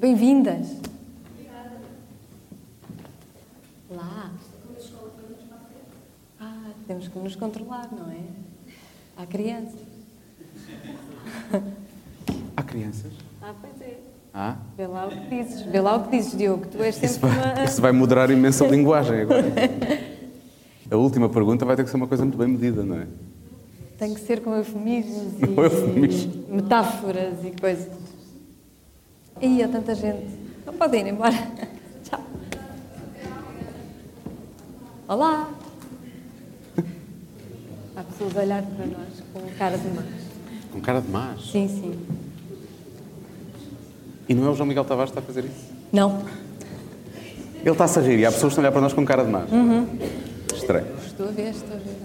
Bem-vindas. Lá. Ah, temos que nos controlar, não é? Há crianças. Há crianças? Ah, pois é. Ah? Vê lá o que dizes. Vê lá o que dizes, Diogo. Tu és Isso sempre vai, uma... isso vai moderar imenso a linguagem agora. A última pergunta vai ter que ser uma coisa muito bem medida, não é? Tem que ser com eufemismos e eufemismos. metáforas e coisas. Há tanta gente. Não podem ir embora. Tchau. Olá. Há pessoas a olhar para nós com cara de más. Com cara de más. Sim, sim. E não é o João Miguel Tavares que está a fazer isso? Não. Ele está-se a rir e há pessoas que estão a olhar para nós com cara de más. Uhum. Estranho. Estou a ver, estou a ver.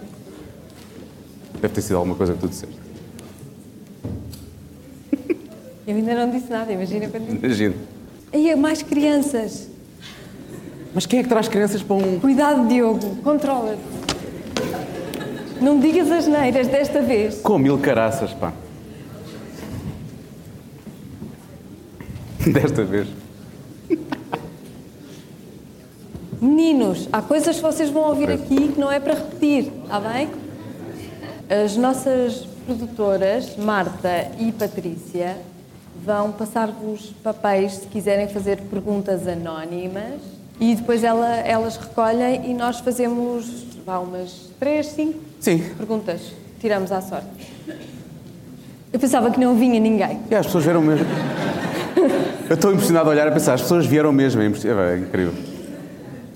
Deve ter sido alguma coisa que tu disseste. Eu ainda não disse nada, imagina quando disse. Imagina. Aí há mais crianças. Mas quem é que traz crianças para um. Cuidado, Diogo. Controla-te. Não digas as neiras desta vez. Com mil caraças, pá. Desta vez. Meninos, há coisas que vocês vão ouvir aqui que não é para repetir, está bem? As nossas produtoras, Marta e Patrícia, vão passar-vos papéis se quiserem fazer perguntas anónimas e depois ela- elas recolhem e nós fazemos vá, umas três, cinco Sim. perguntas. Tiramos à sorte. Eu pensava que não vinha ninguém. E as pessoas vieram mesmo. Eu estou impressionado a olhar e pensar, as pessoas vieram mesmo, é é incrível.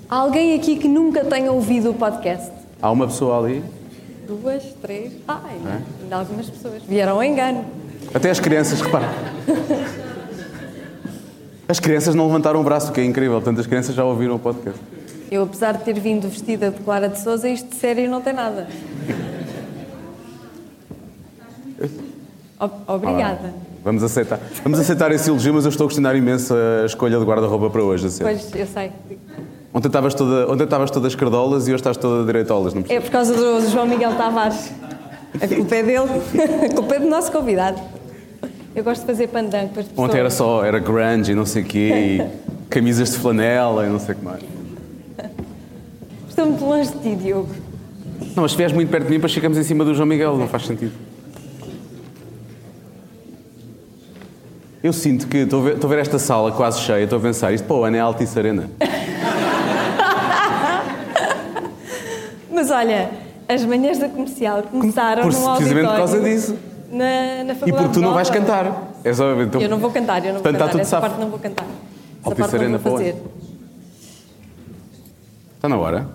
Há alguém aqui que nunca tenha ouvido o podcast? Há uma pessoa ali, Duas, três. Ai, É? ainda algumas pessoas. Vieram ao engano. Até as crianças, repara. As crianças não levantaram o braço, o que é incrível, portanto as crianças já ouviram o podcast. Eu, apesar de ter vindo vestida de Clara de Souza, isto de sério não tem nada. Obrigada. Vamos aceitar. Vamos aceitar esse elogio, mas eu estou a questionar imenso a escolha de guarda-roupa para hoje. a sério. Pois, eu sei. Ontem estavas toda, ontem estavas todas cardolas e hoje estás toda direitolas, não. É por causa do João Miguel Tavares. A culpa é dele. A culpa é do nosso convidado. Eu gosto de fazer pandango para as pessoas. Ontem era só, era grunge e não sei o quê, e camisas de flanela e não sei o que mais. Estou muito longe de ti, Diogo. Não, mas se vieres muito perto de mim, depois ficamos em cima do João Miguel, não faz sentido. Eu sinto que estou a ver, estou a ver esta sala quase cheia, estou a pensar, isto para o ano é Altice Arena. Mas olha, as manhãs da comercial começaram Por- no auditório. precisamente por causa disso. Na, na E faculdade porque tu não vais Nova. cantar. É só, então, Eu não vou cantar, eu não vou Portanto, está cantar. tudo Essa safo. parte não vou cantar. Essa Altice parte não vou fazer. Está na hora?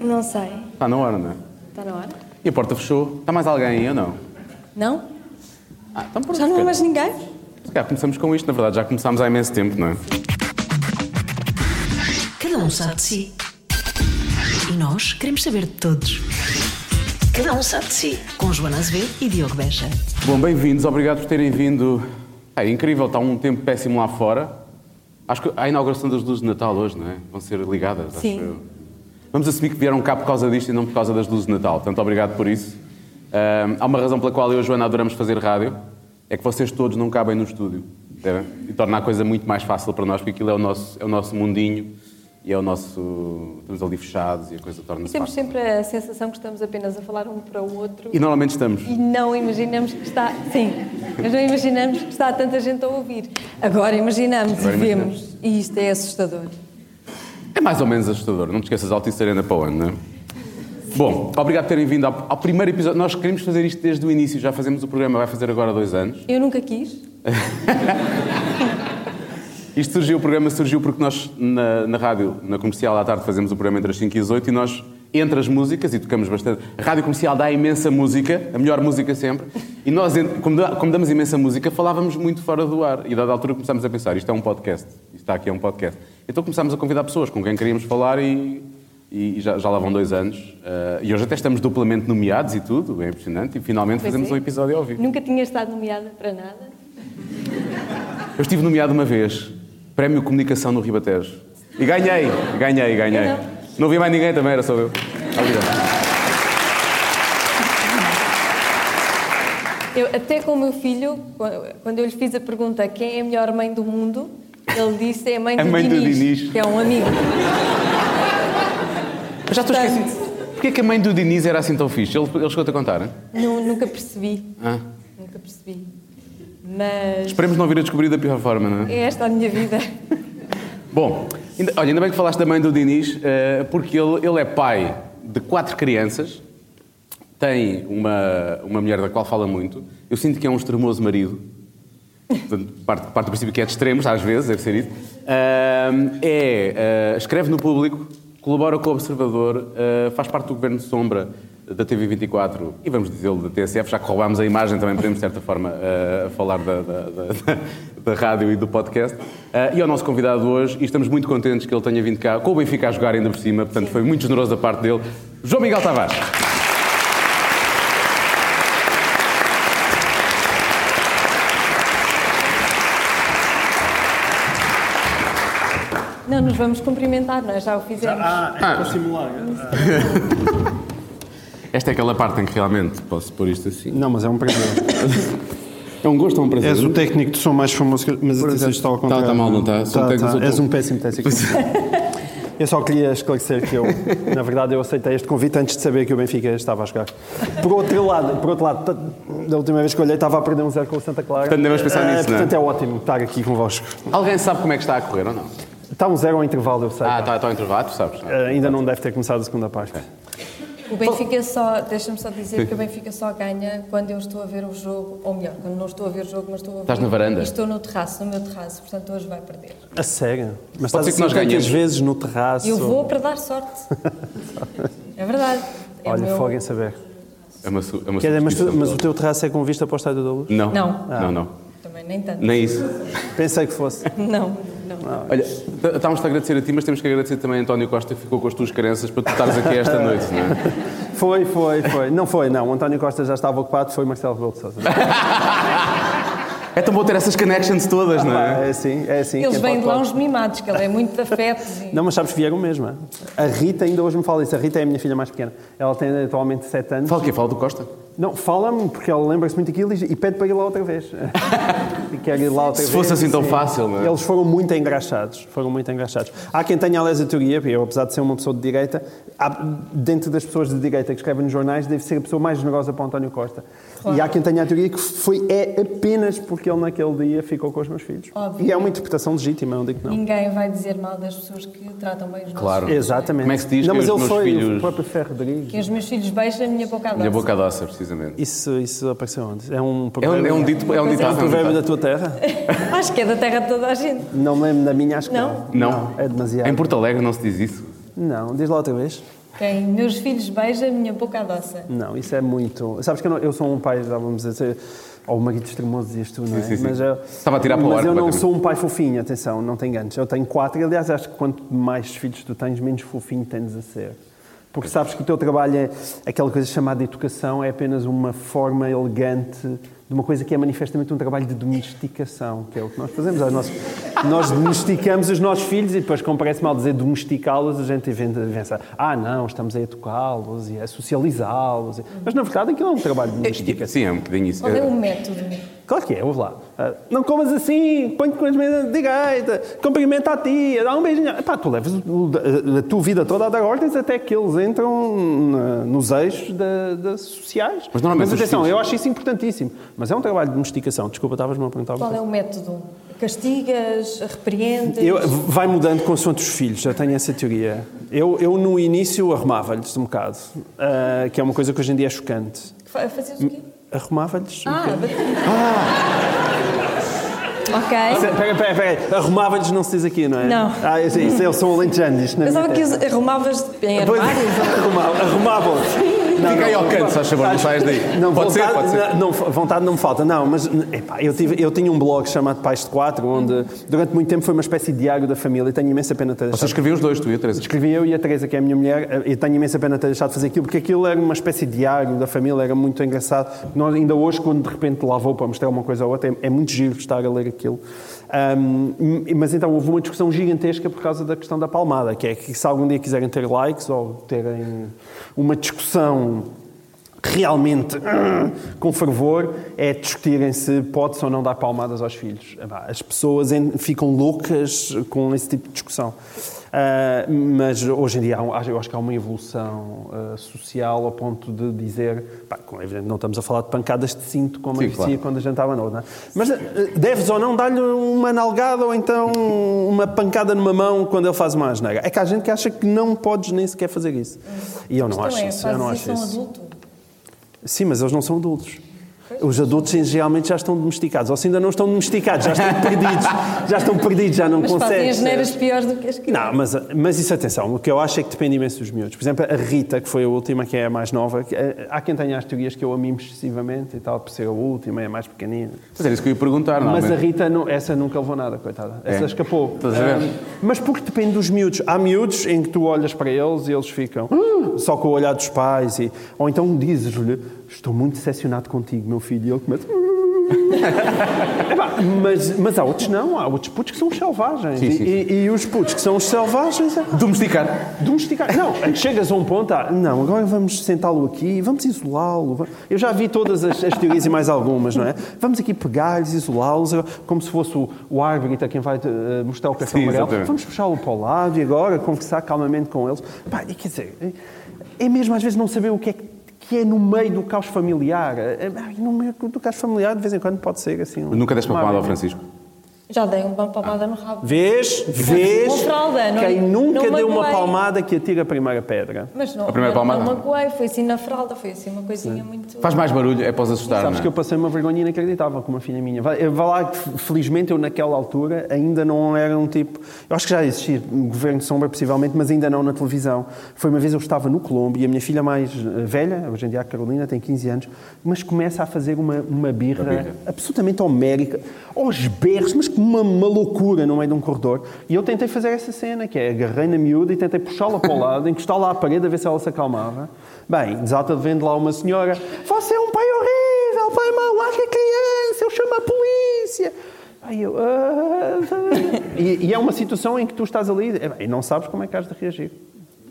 Não sei. Está na hora, não é? Está na hora? E a porta fechou. Está mais alguém aí ou não? Não? Ah, então pronto. Já não há mais ninguém? Se calhar começamos com isto, na verdade, já começámos há imenso tempo, não é? Cada um sabe de si. E nós queremos saber de todos. Cada um sabe de si. Com Joana Azevedo e Diogo Beja. Bom, bem-vindos, obrigado por terem vindo. É incrível, está um tempo péssimo lá fora. Acho que há a inauguração das luzes de Natal hoje, não é? Vão ser ligadas, acho Sim. eu. Vamos assumir que vieram cá por causa disto e não por causa das luzes de Natal. Portanto, obrigado por isso. Há uma razão pela qual eu e a Joana adoramos fazer rádio. É que vocês todos não cabem no estúdio. percebem? E torna a coisa muito mais fácil para nós, porque aquilo é o nosso, é o nosso mundinho e é o nosso... Estamos ali fechados e a coisa torna-se Temos fácil. sempre a sensação que estamos apenas a falar um para o outro E normalmente estamos. e não imaginamos que está. Sim, mas não imaginamos que está tanta gente a ouvir. Agora imaginamos Agora e imaginamos. vemos. E isto é assustador. É mais ou menos assustador, não te esqueças, Altice Arena para o ano, não é? Bom, obrigado por terem vindo ao, ao primeiro episódio. Nós queremos fazer isto desde o início, já fazemos o programa, vai fazer agora dois anos. Eu nunca quis. Isto surgiu, o programa surgiu porque nós, na, na rádio, na comercial à tarde, fazemos o programa entre as 5 e as 8 e nós, entre as músicas, e tocamos bastante. A rádio comercial dá imensa música, a melhor música sempre, e nós, como, damos imensa música, falávamos muito fora do ar. E, dada altura, começámos a pensar: isto é um podcast, isto está aqui é um podcast. Então começámos a convidar pessoas com quem queríamos falar e, e- já, já lá vão dois anos. Eh, e hoje até estamos duplamente nomeados e tudo, é impressionante, e finalmente Pois fazemos é. um episódio ao vivo. Nunca tinha estado nomeada para nada. Eu estive nomeado uma vez, Prémio Comunicação no Ribatejo. E ganhei, ganhei, ganhei. Eu não. Não havia mais ninguém também, era só eu. Obrigado. Eu, até com o meu filho, quando eu lhe fiz a pergunta quem é a melhor mãe do mundo, Ele disse é a mãe, A do, mãe do Dinis, Dinis. que é um amigo. Mas já estou Portanto- esquecido. Porquê que a mãe do Diniz era assim tão fixe? Ele, ele chegou-te a contar? Nu- nunca percebi. Ah. Nunca percebi. Mas Esperemos não vir a descobrir da pior forma, não é? é esta a minha vida. Bom, ainda, olha, ainda bem que falaste da mãe do Diniz, eh, porque ele, ele é pai de quatro crianças, tem uma, uma mulher da qual fala muito. Eu sinto que é um extremoso marido. Portanto, parte, parte do princípio que é de extremos, às vezes, deve ser isso. Ahm, é, eh, escreve no público, colabora com o Observador, eh, faz parte do governo de sombra da TV24 e vamos dizê-lo da TSF, já que roubámos a imagem, também podemos, de certa forma, eh, falar da, da, da- da rádio e do podcast. Eh, e é o nosso convidado hoje e estamos muito contentes que ele tenha vindo cá com o Benfica a jogar ainda por cima, portanto foi muito generoso da parte dele. João Miguel Tavares. Não, nos vamos cumprimentar, nós já o fizemos. Ah, é para simular. Esta é aquela parte em que realmente posso pôr isto assim. Não, mas é um prazer. É um gosto ou um prazer? És o técnico de som mais famoso que. Mas atenção, isto está ao Tá- contrário. tá mal, não tá? Sou Tá, tá. sou És um péssimo técnico. Eu só queria esclarecer que eu, na verdade, eu aceitei este convite antes de saber que o Benfica estava a jogar. Por outro lado, por outro lado da última vez que olhei, estava a perder um zero com o Santa Clara. Portanto, devemos pensar nisso, não é? Portanto, é ótimo estar aqui convosco. Alguém sabe como é que está a correr ou não? Está um zero ao intervalo, eu sei. Ah, está, está ao intervalo, tu sabes. Eh, ainda não deve ter começado a segunda parte. O Benfica só, deixa-me só dizer que o Benfica só ganha quando eu estou a ver o jogo, ou melhor, quando não estou a ver o jogo, mas estou a ver. Estás na varanda? Estou no terraço, no meu terraço, portanto hoje vai perder. A sério? Mas Pode ser estás que nós tantas ganhemos. vezes no terraço. Eu vou para dar sorte. É verdade. É Olha, meu- fogo em saber. É uma, su- é uma Quer dizer, mas, tu- mas o teu terraço é com vista para o Estádio da Luz? Não. Não. Não, não. Também nem tanto. Nem isso. Pensei que fosse. Não, não. Olha, estávamos a agradecer a ti, mas temos que agradecer também a António Costa que ficou com as tuas crenças para tu estares aqui esta noite, não é? Foi, foi, foi. Não foi, não. O António Costa já estava ocupado, foi Marcelo Rebelo de Sousa. É tão bom ter essas connections todas, não é? É assim, é assim. Eles vêm de uns mimados, que ele é muito de afetos. E... Não, mas sabes que vieram mesmo. é? A Rita ainda hoje me fala isso. A Rita é a minha filha mais pequena. Ela tem atualmente 7 anos. Fala o quê? Fala do Costa? Não, fala-me, porque ela lembra-se muito daquilo e e pede para ir lá outra vez. e ir lá Se fosse assim tão fácil, não é? Eles foram muito engraxados. Foram muito engraxados. Há quem tenha, a teoria, porque eu, apesar de ser uma pessoa de direita, há- dentro das pessoas de direita que escrevem nos jornais, deve ser a pessoa mais generosa para o António Costa. E há quem tenha a teoria que foi, é apenas porque ele naquele dia ficou com os meus filhos. Óbvio. E é uma interpretação legítima, não digo que não. Ninguém vai dizer mal das pessoas que tratam bem os nossos Claro. filhos. Exatamente. Como é que se diz Não, que mas os ele meus foi filhos- o próprio Ferro Rodrigues. Que os meus filhos beijam a minha boca Minha doce. boca doce, precisamente. Isso, isso apareceu onde? É um É um, provérbio, é um dito, é um Pois ditado. é um provérbio da tua terra? Acho que é da terra de toda a gente. Não me lembro da minha, acho que Não? não. Não. É demasiado. Em Porto Alegre não se diz isso. Não, diz lá outra vez. Quem meus filhos beijam a minha boca doce. Não, isso é muito. Sabes que eu, não- eu sou um pai, já vamos dizer, ou o marido extremoso dizias tu, não é? Sim, sim, sim. Mas, eu, Estava a tirar para o mas eu não sou um pai fofinho, atenção, não te enganes. Eu tenho quatro, e, aliás, acho que quanto mais filhos tu tens, menos fofinho tendes a ser. Porque sabes que o teu trabalho é aquela coisa chamada educação, é apenas uma forma elegante de uma coisa que é manifestamente um trabalho de domesticação, que é o que nós fazemos. Nós, nós domesticamos os nossos filhos e depois, como parece mal dizer domesticá-los, a gente pensa, ah, não, estamos a educá-los e a socializá-los. Mas, na verdade, aquilo é um trabalho de domesticação. Sim, é um bocadinho isso. Qual é o método? Claro que é, ouve lá. Ah, não comas assim, põe-te com as mãos de direita, cumprimenta a tia, dá um beijinho. Epá, tu levas a, tua vida toda a dar ordens até que eles entram na- nos eixos da, da sociais. Mas normalmente os atenção, filhos- eu acho isso importantíssimo. Mas é um trabalho de domesticação. Desculpa, estavas-me a perguntar. Qual é o método? Castigas? Repreendes? Eu, vai mudando consoante os filhos, eu tenho essa teoria. Eu, eu no início, arrumava-lhes um bocado, ah, que é uma coisa que hoje em dia é chocante. Fa- Fazias o quê? Arrumava-lhes um Ah, bati. Ok. Espera, espera, espera. Arrumava-lhes não se diz aqui, não é? Não. Ah, isso, isso, eles são isto na Pensava que arrumavas em Pois, armários. arrumava- Arrumavam-os. Não, Fica aí não, ao canto, se faz favor, não saias daí. Não, Pode ser, vontade, pode ser. Não, vontade não me falta, não, mas epá, eu, tive, eu tinha um blog chamado Pais de Quatro, onde durante muito tempo foi uma espécie de diário da família e tenho imensa pena ter deixado. escreviam os dois, tu e a Teresa. Escrevi eu e a Teresa, que é a minha mulher, e tenho imensa pena ter deixado de fazer aquilo, porque aquilo era uma espécie de diário da família, era muito engraçado. Nós, ainda hoje, quando de repente lá vou para mostrar uma coisa ou outra, é, é muito giro estar a ler aquilo. Ahm, mas então houve uma discussão gigantesca por causa da questão da palmada, que é que se algum dia quiserem ter likes ou terem uma discussão realmente com fervor é discutirem se pode-se ou não dar palmadas aos filhos. As pessoas ficam loucas com esse tipo de discussão. Uh, mas hoje em dia eu acho que há uma evolução uh, social ao ponto de dizer, pá, é evidente, não estamos a falar de pancadas de cinto como Sim, claro. quando a gente estava novo, é? mas uh, deves ou não dar-lhe uma nalgada ou então uma pancada numa mão quando ele faz uma asneira. É que há gente que acha que não podes nem sequer fazer isso. E eu não acho é, isso. Eu não acho isso. Adulto? Sim, mas eles não são adultos. Os adultos geralmente já estão domesticados, ou se ainda não estão domesticados, já estão perdidos, já estão perdidos, já não mas conseguem. Fazem as neiras piores do que as crianças. Não, mas, mas isso atenção, o que eu acho é que depende imenso dos miúdos. Por exemplo, a Rita, que foi a última, que é a mais nova, eh, há quem tenha as teorias que eu amimo excessivamente e tal, por ser a última, é a mais pequenina. Mas era isso que eu ia perguntar, não Mas a Rita, não, essa nunca levou nada, coitada. Essa é. escapou. Estás a ver? mas porque depende dos miúdos. Há miúdos em que tu olhas para eles e eles ficam uh, só com o olhar dos pais, e, ou então dizes-lhe estou muito decepcionado contigo, meu filho. E ele começa. mas, mas há outros não, há outros putos que são os selvagens. Sim, sim, sim. E, e, os putos que são os selvagens. É... Domesticar. Domesticar. Não, chegas a um ponto, ah, não, agora vamos sentá-lo aqui, vamos isolá-lo. Eu já vi todas as, as, teorias e mais algumas, não é? Vamos aqui pegar-lhes, isolá-los, como se fosse o, o árbitro quem vai uh, mostrar o cartão amarelo. Vamos puxá-lo para o lado e agora conversar calmamente com eles. Pá, e quer dizer, é mesmo às vezes não saber o que é que que é no meio do caos familiar. É, no meio do caos familiar, de vez em quando, pode ser assim. Nunca deste uma pomada ao Francisco? Já dei uma palmada no rabo. Vês? Vês? Fralda, não, Quem nunca não deu uma palmada que atira a primeira pedra. Mas não, a primeira palmada? não magoei, foi assim na fralda, foi assim uma coisinha Sim. muito... Faz mais barulho, é para os assustar, Sabes é? que eu passei uma vergonha inacreditável com uma filha minha. Vai, vai lá que, felizmente, eu naquela altura ainda não era um tipo... Eu acho que já existia um governo de sombra, possivelmente, mas ainda não na televisão. Foi uma vez eu estava no Colombo e a minha filha mais eh, velha, hoje em dia a Carolina, tem 15 anos, mas começa a fazer uma, uma birra, birra. absolutamente homérica, aos berros, mas uma, uma loucura no meio de um corredor. E eu tentei fazer essa cena, que é agarrei na miúda e tentei puxá-la para o lado, encostá-la à parede a ver se ela se acalmava. Bem, desata de vendo lá uma senhora, você é um pai horrível, pai mau, larga a criança, eu chamo a polícia. Aí eu, ah, e, e, é uma situação em que tu estás ali e não sabes como é que has de reagir.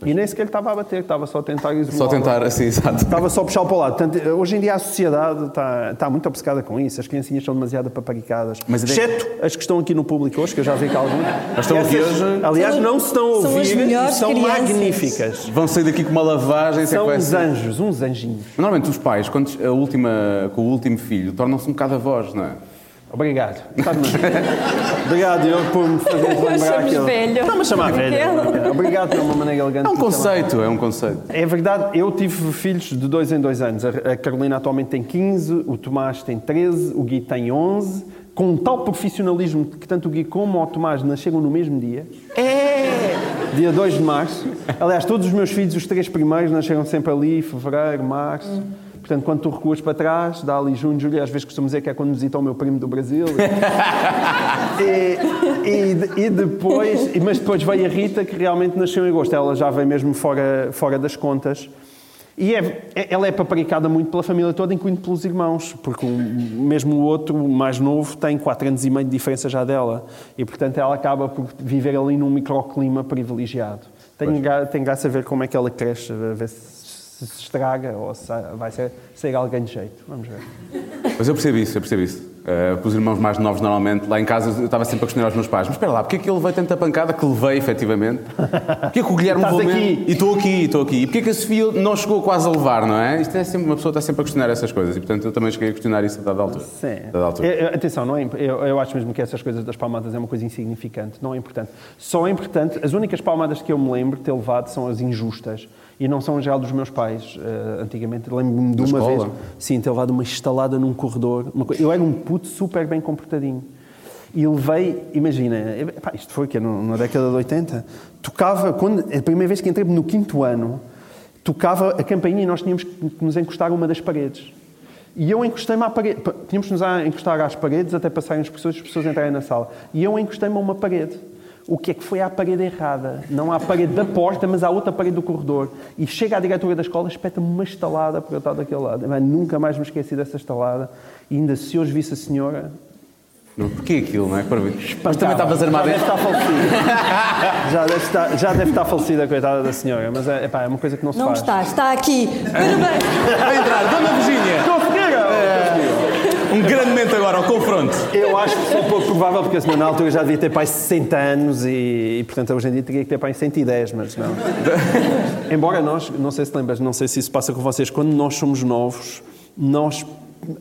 E nem sequer estava a bater, estava só a tentar isolar. Só tentar, assim, exato. Estava só a puxar para o lado. Portanto, hoje em dia a sociedade está, está muito obcecada com isso. As criancinhas são demasiado paparicadas. Mas Exceto as que estão aqui no público hoje, que eu já vi que algumas. Mas estão aqui hoje. Aliás, não se estão a ouvir são e são crianças. magníficas. Vão sair daqui com uma lavagem. São uns anjos, uns anjinhos. Normalmente os pais, quando a última, com o último filho, tornam-se um bocado avós, não é? Obrigado. Obrigado, eu por me fazer lembrar aquilo. velho. Não, mas chamar velho. Obrigado, uma maneira elegante. É um conceito, é um conceito. É verdade, eu tive filhos de dois em dois anos. A Carolina atualmente tem 15, o Tomás tem 13, o Gui tem 11. Com um tal profissionalismo que tanto o Gui como o Tomás nasceram no mesmo dia. É! Dia 2 de março. Aliás, todos os meus filhos, os três primeiros, nasceram sempre ali, fevereiro, março. Hum. Portanto, quando tu recuas para trás, dá ali junho, julho, às vezes costumo dizer que é quando visita o meu primo do Brasil. e, e, e, depois, mas depois veio a Rita, que realmente nasceu em agosto. Ela já veio mesmo fora, fora das contas. E é, é ela é paparicada muito pela família toda, incluindo pelos irmãos, porque mesmo o outro, o mais novo, tem 4 anos e meio de diferença já dela. E, portanto, ela acaba por viver ali num microclima privilegiado. Tem, tem graça a ver como é que ela cresce, a ver se se estraga ou se vai ser, sair alguém de jeito. Vamos ver. Mas eu percebo isso, eu percebo isso. Uh, os irmãos mais novos, normalmente, lá em casa, eu estava sempre a questionar aos meus pais: mas espera lá, porque é que ele levei tanta pancada que levei, efetivamente? Porquê é que o Guilherme levou aqui? E estou aqui, estou aqui. E porquê é que a Sofia não chegou quase a levar, não é? Isto é sempre, uma pessoa está sempre a questionar essas coisas e, portanto, eu também cheguei a questionar isso a dada altura. Sim. Dada altura. Eu, atenção, não é, eu, eu acho mesmo que essas coisas das palmadas é uma coisa insignificante, não é importante. Só é importante, as únicas palmadas que eu me lembro de ter levado são as injustas e não são já dos meus pais. Uh, antigamente lembro-me de uma escola. vez, sim, ter levado uma estalada num corredor. eu era um puto super bem comportadinho. E levei, imagina, epá, isto foi que na década de 80, tocava, quando, a primeira vez que entrei no quinto ano, tocava a campainha e nós tínhamos que nos encostar a uma das paredes. E eu encostei-me à parede, tínhamos que nos encostar às paredes até passarem as pessoas, as pessoas entrarem na sala. E eu encostei-me a uma parede o que é que foi à parede errada. Não à parede da porta, mas à outra parede do corredor. E chega à diretora da escola, espeta-me uma estalada porque eu estava daquele lado. Mas nunca mais me esqueci dessa estalada. E ainda se hoje visse a senhora, Não, Porquê aquilo, não é? Para ver. Mas também estavas armado Já deve estar falecida. já, deve estar, já deve estar falecida, coitada da senhora. Mas é, epá, é uma coisa que não se Não faz. está, está aqui. Parabéns. Vai entrar, Dona Virgínia! Um grande momento agora, ao confronto. Eu acho que sou pouco provável, porque a senhora na altura já devia ter pai 60 anos e, e, portanto, hoje em dia teria que ter pai 110, mas não. Embora nós, não sei se lembras, não sei se isso passa com vocês, quando nós somos novos, nós.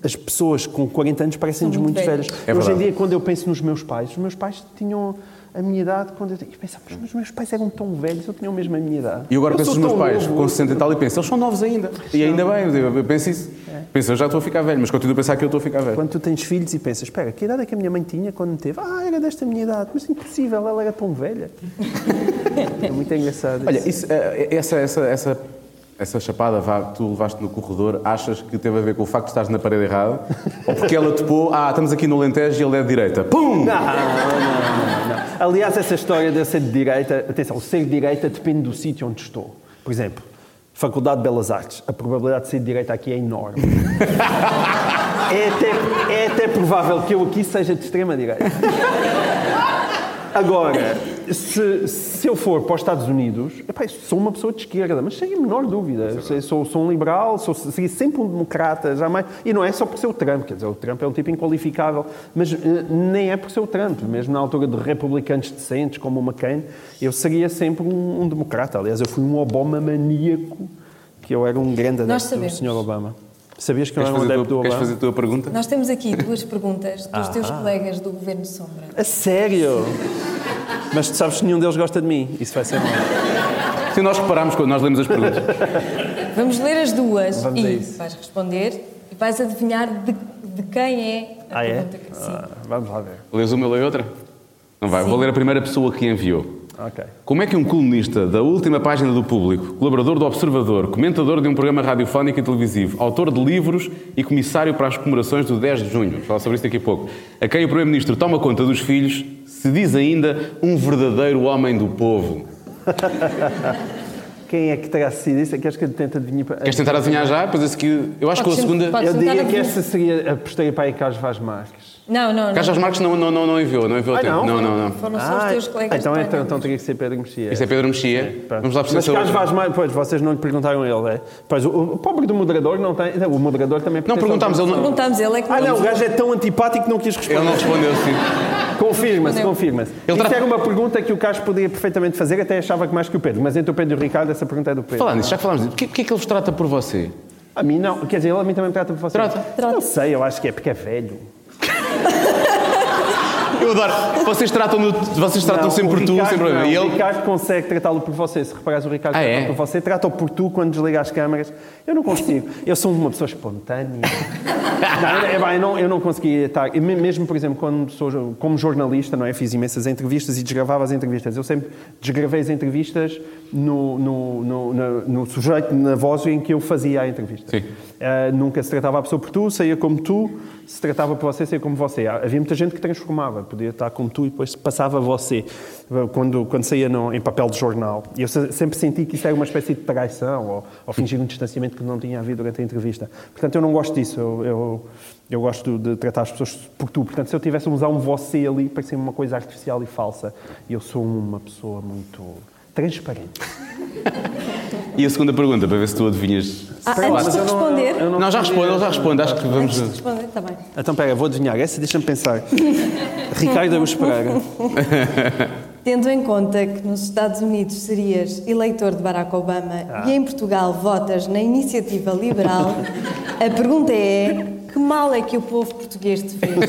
As pessoas com 40 anos parecem-nos muito muito velhas. É Hoje em dia, quando eu penso nos meus pais, os meus pais tinham a minha idade quando eu, eu pensava, mas os meus pais eram tão velhos, eu tinha mesmo a minha idade. E agora Eu penso nos meus pais novo. com 60 e tal e penso, eles são novos ainda. E ainda bem, eu penso isso. Penso, eu já estou a ficar velho, mas continuo a pensar que eu estou a ficar velho. Quando tu tens filhos e pensas, espera, que idade é que a minha mãe tinha quando me teve? Ah, era desta minha idade. Mas impossível, ela era tão velha. é muito engraçado. Olha, isso. isso, eh, essa, essa, essa, essa chapada vá, tu levaste no corredor, achas que teve a ver com o facto de estares na parede errada? Ou porque ela topou, ah, estamos aqui no Alentejo e ele é de direita. Pum! Não, não, não, não. Aliás, essa história de eu ser de direita, atenção, ser de direita depende do sítio onde estou. Por exemplo, Faculdade de Belas Artes, a probabilidade de ser de direita aqui é enorme. é, até, é até provável que eu aqui seja de extrema direita. Agora, se, se eu for para os Estados Unidos, epá, sou uma pessoa de esquerda, mas sem a menor dúvida. Sei- sou, sou um liberal, sou, seria sempre um democrata, jamais. E não é só por ser o Trump, quer dizer, o Trump é um tipo inqualificável, mas eh, nem é por ser o Trump. Mesmo na altura de republicanos decentes, como o McCain, eu seria sempre um, um democrata. Aliás, eu fui um Obama maníaco, que eu era um grande adepto do. Sr. Obama. Sabias que eu era um adepto do tua, queres Obama? fazer a tua pergunta? Nós temos aqui duas perguntas dos teus colegas do Governo Sombra. A sério? Mas tu sabes que nenhum deles gosta de mim. Isso vai ser mal. Sim, nós reparámos quando nós lemos as perguntas. Vamos ler as duas Vamos e vais responder e vais adivinhar de, de quem é a Ah, é? pergunta que sim. Ah, vamos lá ver. Lês uma, leio outra? Não vai, vou ler a primeira pessoa que enviou. Ok. Como é que um colunista da última página do Público, colaborador do Observador, comentador de um programa radiofónico e televisivo, autor de livros e comissário para as comemorações do 10 de junho, vou falar sobre isso daqui a pouco, a quem o Primeiro-Ministro toma conta dos filhos, se diz ainda um verdadeiro homem do povo? Quem é que terá sido isso? Queres que eu tente adivinhar? para- Queres tentar adivinhar já? Pois esse que eu acho que a segunda. Eu diria que essa seria. Apostaria para aí Carlos Vaz Marques. Não, não, não. Carlos Marques não, não, não, não enviou, não enviou Ah, tempo. não? Não, não, não. Foram só os teus colegas então, então, então teria que ser Pedro Mexia. Isto é Pedro Mexia. Vamos lá Mas perceber Carlos Vaz Marques, pois, vocês não lhe perguntaram a ele, é? Pois, o, o pobre do moderador não tem. O moderador também Não perguntámos, ele não, Perguntámos, ele é que Ah, não, o gajo é tão antipático que não quis responder. ele não respondeu, sim. Confirma-se, confirma-se. Ele Isto era uma pergunta que o Carlos poderia perfeitamente fazer, até achava que mais que o Pedro. Mas entre o Pedro e o Ricardo, essa pergunta é do Pedro. Falar nisso, já que falámos disso, porquê, porquê que ele vos trata por você? A mim não. Quer dizer, ele a mim também me trata por você. Trata. Trata. Não sei, eu acho que é porque é velho. Eu adoro. Vocês tratam, vocês tratam Não, sempre por tu, Ricardo sem problema. não. E O ele. Ricardo consegue tratá-lo por você. Se reparares, o Ricardo Ah, trata é? por você. Trata-o por tu quando desliga as câmaras. Eu não consigo. Eu sou uma pessoa espontânea. não, eu, eu não, eu não conseguia estar... Mesmo, por exemplo, quando sou como jornalista, não é? Fiz imensas entrevistas e desgravava as entrevistas. Eu sempre desgravei as entrevistas no, no, no, no- no sujeito, na voz em que eu fazia a entrevista. Sim. Uh, nunca se tratava a pessoa por tu, saía como tu, se tratava por você, saía como você. Havia muita gente que transformava, podia estar como tu e depois passava você, uh, quando, quando saía no- em papel de jornal. E eu se- sempre senti que isso era uma espécie de traição, ou, ou fingir um distanciamento que não tinha havido durante a entrevista. Portanto, eu não gosto disso, eu, eu, eu gosto de tratar as pessoas por tu. Portanto, se eu tivesse a usar um você ali, parecia uma coisa artificial e falsa. E eu sou uma pessoa muito transparente. E a segunda pergunta, para ver se tu adivinhas. Ah, antes mas de eu não- responder. eu Não, já responde, ele já responde. Acho que vamos. Antes de responder, está bem. Então, pera, vou adivinhar. Essa deixa-me pensar. Ricardo Araújo Pereira. Tendo em conta que nos Estados Unidos serias eleitor de Barack Obama Ah. e em Portugal votas na iniciativa liberal, a pergunta é: que mal é que o povo português te fez?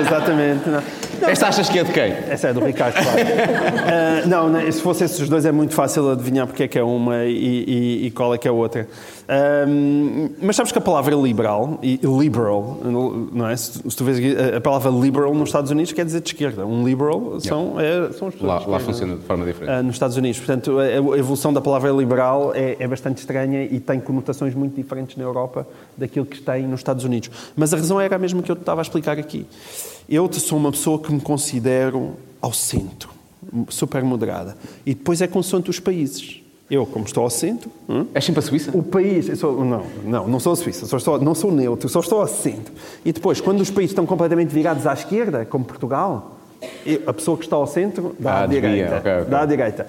Exatamente. Não. Esta achas que é de quem? Essa é do Ricardo, claro. Ah, não, não, se fossem esses dois é muito fácil adivinhar porque é que é uma e, e- e qual é que é a outra. Ahm, mas sabes que a palavra liberal, e liberal, não é? Se, tu- vês a, palavra liberal nos Estados Unidos quer dizer de esquerda. Um liberal são, é, são as pessoas Lá, lá funciona de forma diferente. Ah, nos Estados Unidos. Portanto, a, a evolução da palavra liberal é, é bastante estranha e tem conotações muito diferentes na Europa daquilo que tem nos Estados Unidos. Mas a razão era a mesma que eu te estava a explicar aqui. Eu sou uma pessoa que me considero ao centro, super moderada. E depois é consoante os países. Eu, como estou ao centro, hum, És sempre a Suíça? o país. sou- não, não, não sou suíça, só estou, não sou neutro, só estou ao centro. E depois, quando os países estão completamente virados à esquerda, como Portugal, a pessoa que está ao centro dá Ah, à direita. ok, ok. Dá à direita.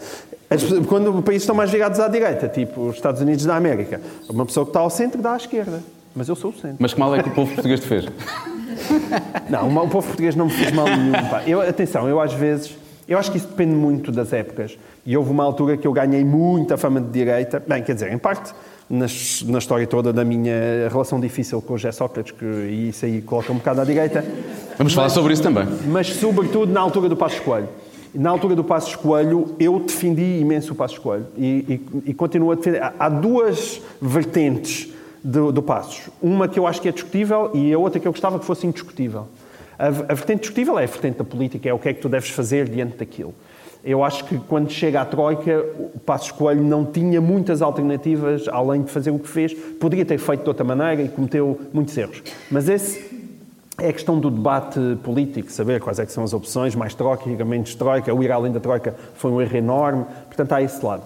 As quando os países estão mais virados à direita, tipo os Estados Unidos da América, uma pessoa que está ao centro dá à esquerda. Mas eu sou o centro. Mas que mal é que o povo português te fez? Não, o povo português não me fez mal nenhum. pá. Eu, atenção, eu às vezes. Eu acho que isso depende muito das épocas. E houve uma altura que eu ganhei muita fama de direita. Bem, quer dizer, em parte, nas- na história toda da minha relação difícil com o José Sócrates, que isso aí coloca um bocado à direita. Vamos falar sobre isso também. Mas, sobretudo, na altura do Passos Coelho. Na altura do Passos Coelho, eu defendi imenso o Passos Coelho e, e, e continuo a defender. Há- Há duas vertentes do, do Passos. Uma que eu acho que é discutível e a outra que eu gostava que fosse indiscutível. A, a vertente discutível é a vertente da política, é o que é que tu deves fazer diante daquilo. Eu acho que quando chega à Troika, o Passos Coelho não tinha muitas alternativas além de fazer o que fez. Poderia ter feito de outra maneira e cometeu muitos erros. Mas esse é a questão do debate político, saber quais é são as opções, mais troika, menos troika, o ir além da troika foi um erro enorme, portanto há esse lado.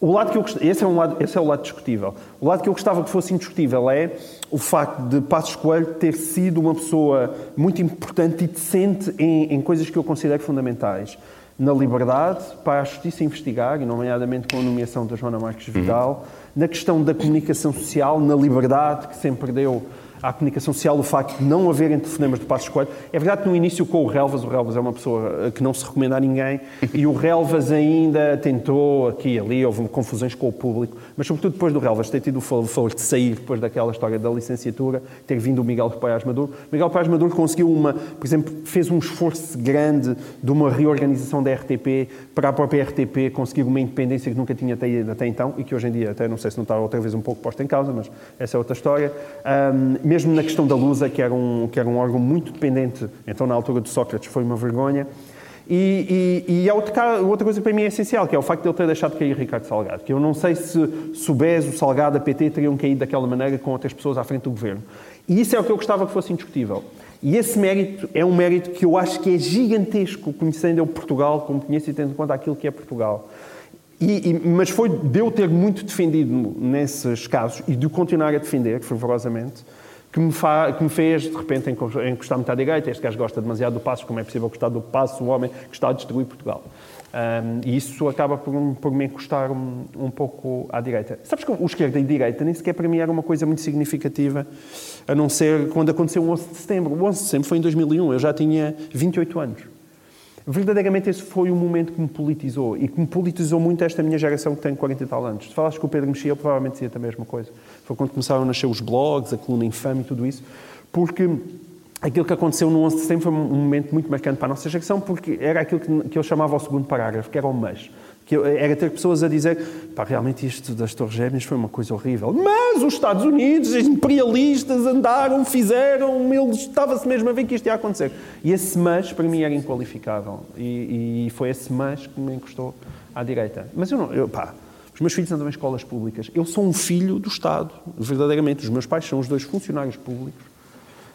O lado que eu esse, é um lado, esse é o lado discutível. O lado que eu gostava que fosse indiscutível é o facto de Passos Coelho ter sido uma pessoa muito importante e decente em, em coisas que eu considero fundamentais. Na liberdade, para a justiça investigar, e nomeadamente com a nomeação da Joana Marques Vidal, na questão da comunicação social, na liberdade, que sempre deu à comunicação social o facto de não haverem telefonemas de Passos Coelho. É verdade que no início com o Relvas, o Relvas é uma pessoa eh, que não se recomenda a ninguém, e o Relvas ainda tentou aqui e ali, houve confusões com o público, mas sobretudo depois do Relvas ter tido o favor de sair depois daquela história da licenciatura, ter vindo o Miguel Paes Maduro. Miguel Paes Maduro conseguiu uma, por exemplo, fez um esforço grande de uma reorganização da RTP para a própria RTP conseguir uma independência que nunca tinha tido até então e que hoje em dia até não sei se não está outra vez um pouco posta em causa, mas essa é outra história. Ahm, mesmo na questão da Lusa, que era, um, que era um órgão muito dependente, então na altura de Sócrates foi uma vergonha. E, e, e há outra, outra coisa para mim é essencial, que é o facto de ele ter deixado cair Ricardo Salgado. Que eu não sei se soubesse o Salgado, a PT, teriam caído daquela maneira com outras pessoas à frente do governo. E isso é o que eu gostava que fosse indiscutível. E esse mérito é um mérito que eu acho que é gigantesco, conhecendo eu Portugal, como conheço e tendo em conta aquilo que é Portugal. E- e- mas foi de eu ter muito defendido nesses casos e de o continuar a defender fervorosamente que me, fa- que me fez, de repente, enco- encostar à direita. Este gajo gosta demasiado do passo, como é possível gostar do passo, o homem que está a destruir Portugal. Ahm, e isso acaba por, por me encostar um, um pouco à direita. Sabes que o esquerda e direita nem sequer para mim era uma coisa muito significativa, a não ser quando aconteceu o 11 de setembro. O 11 de setembro foi em 2001, eu já tinha 28 anos. Verdadeiramente esse foi o momento que me politizou e que me politizou muito esta minha geração que tem 40 e tal anos. Se falaste com o Pedro Mexia, eu provavelmente dizia a mesma coisa. Foi quando começaram a nascer os blogs, a coluna infame e tudo isso, porque aquilo que aconteceu no 11 de setembro foi um momento muito marcante para a nossa geração, porque era aquilo que, que eu chamava o segundo parágrafo, que era o mas. Que era ter pessoas a dizer, pá, realmente isto das Torres Gêmeas foi uma coisa horrível. Mas os Estados Unidos, os imperialistas andaram, fizeram, eles estava-se mesmo a ver que isto ia acontecer. E esse mas, para mim, era inqualificável. E, e foi esse mas que me encostou à direita. Mas eu não, eu, pá, os meus filhos andam em escolas públicas. Eu sou um filho do Estado, verdadeiramente. Os meus pais são os dois funcionários públicos.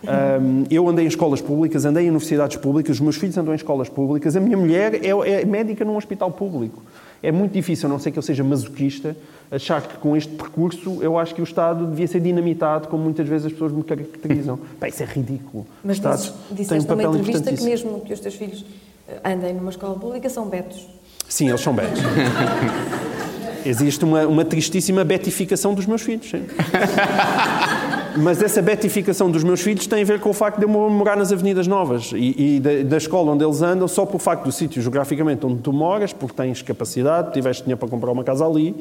Um, eu andei em escolas públicas, andei em universidades públicas, os meus filhos andam em escolas públicas, a minha mulher é, é médica num hospital público. É muito difícil, a não ser que eu seja masoquista, achar que com este percurso eu acho que o Estado devia ser dinamitado, como muitas vezes as pessoas me caracterizam. Pá, isso é ridículo. Mas dizes- tem um disseste numa entrevista que mesmo que os teus filhos eh, andem numa escola pública são betos. Sim, eles são betos. Existe uma, uma tristíssima betificação dos meus filhos. sim. Mas essa betificação dos meus filhos tem a ver com o facto de eu morar nas avenidas novas e, e da, da escola onde eles andam, só por facto do sítio geograficamente onde tu moras, porque tens capacidade, tiveste dinheiro para comprar uma casa ali.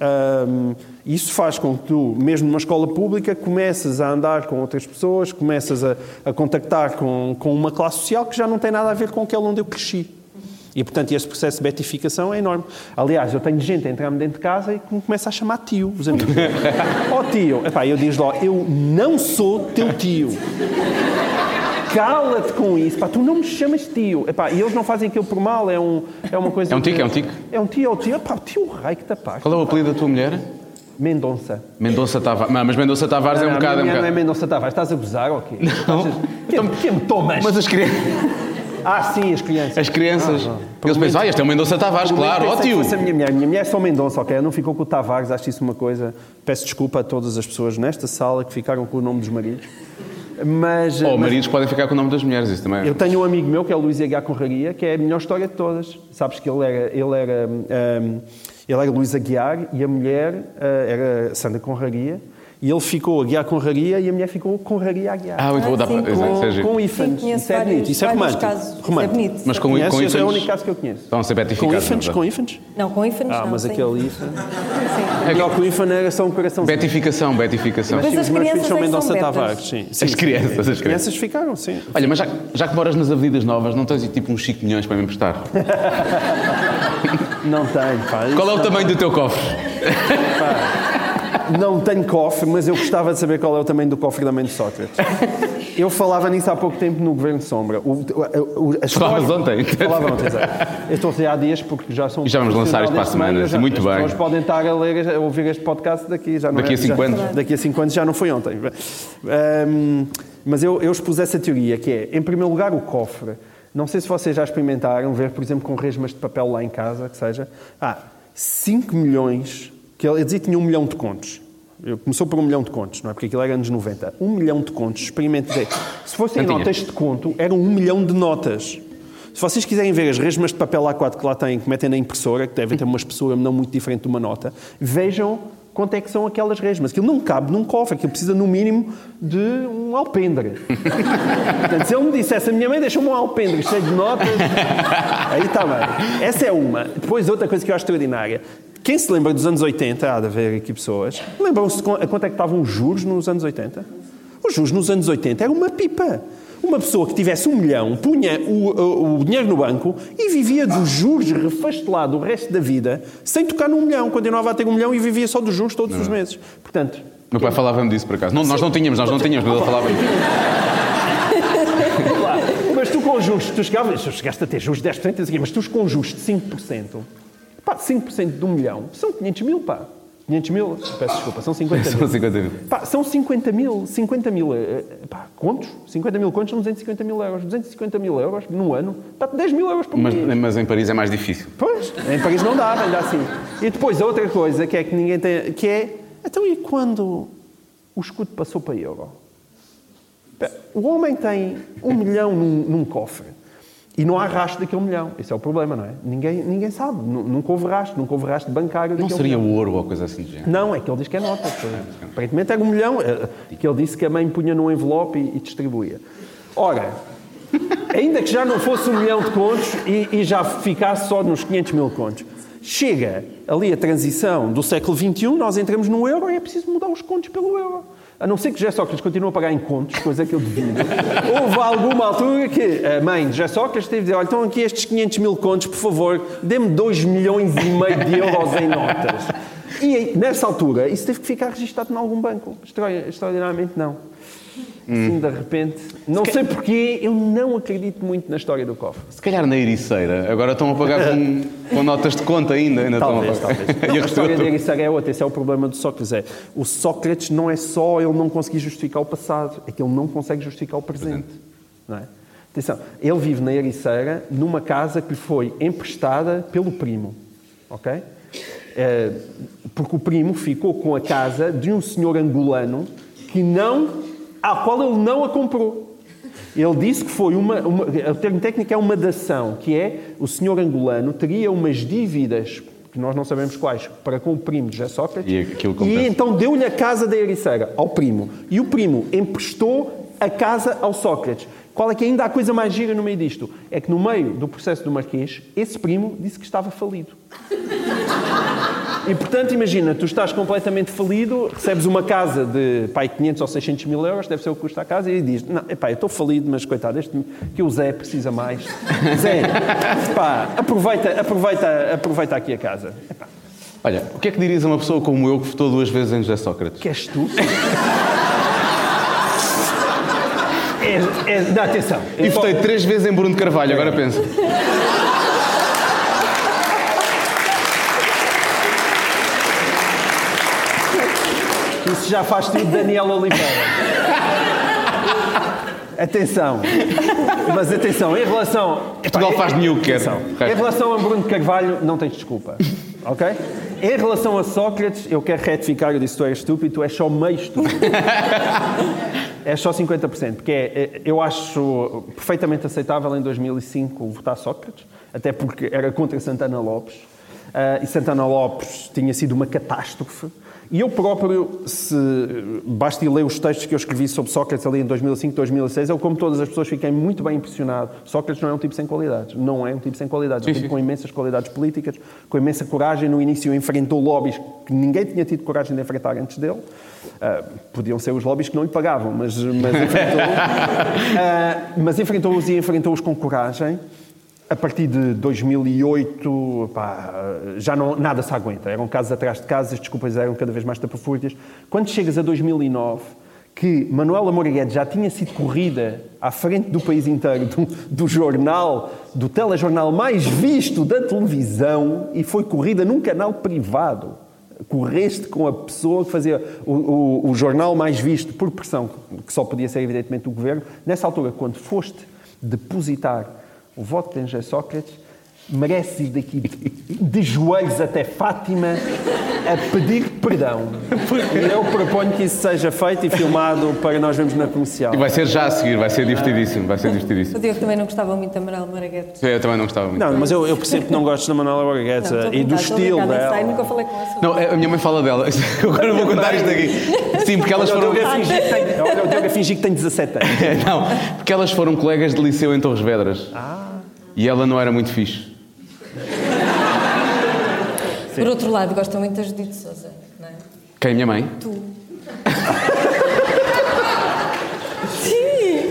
Ahm, isso faz com que tu, mesmo numa escola pública, começas a andar com outras pessoas, começas a, a contactar com, com uma classe social que já não tem nada a ver com aquela onde eu cresci. E, portanto, esse processo de betificação é enorme. Aliás, eu tenho gente a entrar-me dentro de casa e que me começa a chamar tio, os amigos. Ó tio, epá, eu digo logo, eu não sou teu tio. Cala-te com isso, pá, tu não me chamas tio. Epá, e eles não fazem aquilo por mal, é, um, é uma coisa... É um que- é um tique. É um tio, é um tio. Epá, tio rei que tapaste. Qual é o apelido da tua mulher? Mendonça. Mendonça Tavares. Não, mas Mendonça Tavares é um Não, bocado. a É um não é. Mendonça Tavares, estás a gozar ou quê? Não. Que, que me tomas? Mas as crianças. Ah, sim, as crianças. As crianças. Ah, Eles pensam, ah, este é o Mendonça Tavares, um claro, ó momento pensei tio. que fosse a minha mulher. Minha mulher é só Mendonça, ok? Não ficou com o Tavares, acho isso uma coisa. Peço desculpa a todas as pessoas nesta sala que ficaram com o nome dos maridos. Mas, Ou mas maridos podem ficar com o nome das mulheres, isso também. é. eu tenho um amigo meu que é o Luís Aguiar Conraria, que é a melhor história de todas. Sabes que ele era, ele era, hum, ele era Luís Aguiar e a mulher ah, era Sandra Conraria. E ele ficou Aguiar Conraria e a mulher ficou Conraria Aguiar. Ah, muito bom, dá sim, para. com- com Sim, hifans. conheço Isso é vários- bonito, isso é romântico. casos. Isso é romântico. bonito. Mas com, Conheces? com é o único caso que eu conheço. estão a ser Com betificados. infants? não é? Com infants? Não, com infants Ah, não. mas sim. aquele infant... Sim. Melhor que o infant era só um coração. Betificação, betificação. Mas Sim, as os meus filhos crianças são é Mendonça são betas. Tavares. Sim, sim, As sim. crianças, as As crianças ficaram, sim. Olha, mas já, já que moras nas avenidas novas, não tens tipo uns 5 milhões para me emprestar? Não tenho, pá. Qual é o tamanho do teu cofre? Não tenho cofre, mas eu gostava de saber qual é o tamanho do cofre da mãe de Sócrates. Eu falava nisso há pouco tempo no Governo de Sombra. O, o, o, as Falavas pessoas- ontem. Falava ontem, exato. Eu estou a dizer há dias porque já são... E já vamos lançar isto para a profissional semana, meio, muito as bem. pessoas podem estar a, ler, a ouvir este podcast daqui, já não Daqui é- a cinco já- anos. Daqui a 5 anos já não foi ontem. Ahm, mas eu, eu expus essa teoria, que é, em primeiro lugar, o cofre. Não sei se vocês já experimentaram ver, por exemplo, com resmas de papel lá em casa, que seja. Ah, 5 milhões, que ele dizia que tinha um milhão de contos. Começou por um milhão de contos, não é? Porque aquilo era anos 90. Um milhão de contos, experimentei. Se fossem Não tinha. notas de conto, eram um milhão de notas. Se vocês quiserem ver as resmas de papel A4 que lá têm, que metem na impressora, que devem ter uma espessura não muito diferente de uma nota, vejam quanto é que são aquelas resmas. Aquilo não cabe num cofre, aquilo precisa no mínimo de um alpendre. Portanto, se ele me dissesse, a minha mãe deixou-me um alpendre cheio de notas, aí está bem. Essa é uma. Depois, outra coisa que eu acho extraordinária. Quem se lembra dos anos 80, há de haver aqui pessoas, lembram-se a quanto é que estavam os juros nos anos 80? Os juros nos anos 80 era uma pipa. Uma pessoa que tivesse um milhão punha o, o- o dinheiro no banco e vivia dos juros refastelado o resto da vida sem tocar num milhão. Continuava a ter um milhão e vivia só dos juros todos os meses. Portanto, Meu pai falava-me disso por acaso. Não, nós não tínhamos, nós não tínhamos, mas ele falava. Mas tu com juros, tu chegavas, chegaste a ter juros de 10%, assim, mas tu com juros de 5%, pá, 5% de um milhão, são 500 mil, pá. 500 mil, peço desculpa, são 50 São mil. 50 mil. Pá, são 50 mil, 50 mil, eh, pá, contos? 50 mil contos são 250 mil euros. 250 mil euros no ano, pá, 10 mil euros por Mas, mês. mas em Paris é mais difícil. Pois, em Paris não dá, ainda assim. E depois a outra coisa que é que ninguém tem, que é, então e quando o escudo passou para euro? O homem tem um milhão num, num cofre e não há rastro daquele milhão. Esse é o problema, não é? Ninguém, ninguém sabe, Nu- nunca houve rastro, nunca houve rastro bancário Não seria milhão. ouro ou coisa assim género? Não, é que ele diz que é nota. Aparentemente era um milhão, eh, que ele disse que a mãe punha num envelope e, e distribuía. Ora, ainda que já não fosse um milhão de contos e, e já ficasse só nos 500 mil contos, chega ali a transição do século XXI, nós entramos no euro e é preciso mudar os contos pelo euro. A não ser que José Sócrates continue a pagar em contos, coisa que eu devido. Houve alguma altura que a mãe de José Sócrates teve de dizer, olha, então aqui estes 500 mil contos, por favor, dê-me 2 milhões e meio de euros em notas. E nessa altura, isso teve que ficar registado em algum banco. Extraor- Extraordinariamente não. Assim, de repente. Não sei porquê, eu não acredito muito na história do cofre. Se calhar na Ericeira, agora estão a pagar com, com notas de conta ainda. ainda Talvez, estão a pagar. talvez. Não, a história de Ericeira é outra. Esse é o problema do Sócrates. É, o Sócrates não é só ele não conseguir justificar o passado, é que ele não consegue justificar o presente. Não é? Atenção, ele vive na Ericeira numa casa que lhe foi emprestada pelo primo. Ok? É, porque o primo ficou com a casa de um senhor angolano que não, à qual ele não a comprou. Ele disse que foi uma, uma. O termo técnico é uma dação, que é o senhor angolano teria umas dívidas, que nós não sabemos quais, para com o primo de José Sócrates. E aquilo e então deu-lhe a casa da Ericeira ao primo. E o primo emprestou a casa ao Sócrates. Qual é que ainda há coisa mais gira no meio disto? É que no meio do processo do Marquês, esse primo disse que estava falido. E portanto, imagina, tu estás completamente falido, recebes uma casa de pai, 500 ou 600 mil euros, deve ser o que custa a casa, e diz: Não, epá, eu estou falido, mas coitado, este, que o Zé precisa mais. Zé, pá, aproveita, aproveita, aproveita aqui a casa. Epá, Olha, o que é que dirias a uma pessoa como eu que votou duas vezes em José Sócrates? que és tu? É, é, dá atenção. E votei três vezes em Bruno de Carvalho, agora pensa. Já faz tudo Daniel Oliveira. Atenção. Mas atenção, em relação. Portugal faz nenhum que. Atenção. Em relação a Bruno Carvalho, não tens desculpa. Ok? Em relação a Sócrates, eu quero retificar, eu disse tu és estúpido, tu és só meio estúpido. é só 50%, porque é, é, eu acho perfeitamente aceitável em 2005 votar Sócrates, até porque era contra Santana Lopes, uh, e Santana Lopes tinha sido uma catástrofe, e eu próprio, se basta ler os textos que eu escrevi sobre Sócrates ali em 2005, 2006, eu, como todas as pessoas, fiquei muito bem impressionado. Sócrates não é um tipo sem qualidades. Não é um tipo sem qualidades. É um tipo com imensas qualidades políticas, com imensa coragem. No início enfrentou lobbies que ninguém tinha tido coragem de enfrentar antes dele. Uh, podiam ser os lobbies que não lhe pagavam, mas, mas enfrentou-os. Uh, mas enfrentou-os e enfrentou-os com coragem a partir de 2008, pá, já não, nada se aguenta. Eram casos atrás de casos, as desculpas eram cada vez mais tapafúrdias. Quando chegas a 2009, que Manuela Moura já tinha sido corrida à frente do país inteiro do, do, jornal, do telejornal mais visto da televisão e foi corrida num canal privado. Correste com a pessoa que fazia o, o, o jornal mais visto por pressão, que só podia ser evidentemente o governo. Nessa altura, quando foste depositar o voto de Angé Sócrates merece ir daqui de joelhos até Fátima a pedir perdão. E eu proponho que isso seja feito e filmado para nós vermos na comercial. E vai ser já a seguir, vai ser divertidíssimo, vai ser divertidíssimo. O Diogo também não gostava muito da Manuela Moraguete. Eu também não gostava muito. Não, mas eu, eu percebo que não gostes da Manuela Moraguete e do estilo dela. Sei, nunca falei com ela. Não, a minha mãe fala dela. Agora vou contar isto aqui. Sim, porque elas foram... Eu tenho a fingir que tem 17 anos. Não, porque elas foram colegas de liceu em Torres Vedras. Ah. E ela não era muito fixe. Por outro lado, gosta muito da Judite Souza, não é? Quem? Minha mãe? Tu. Sim!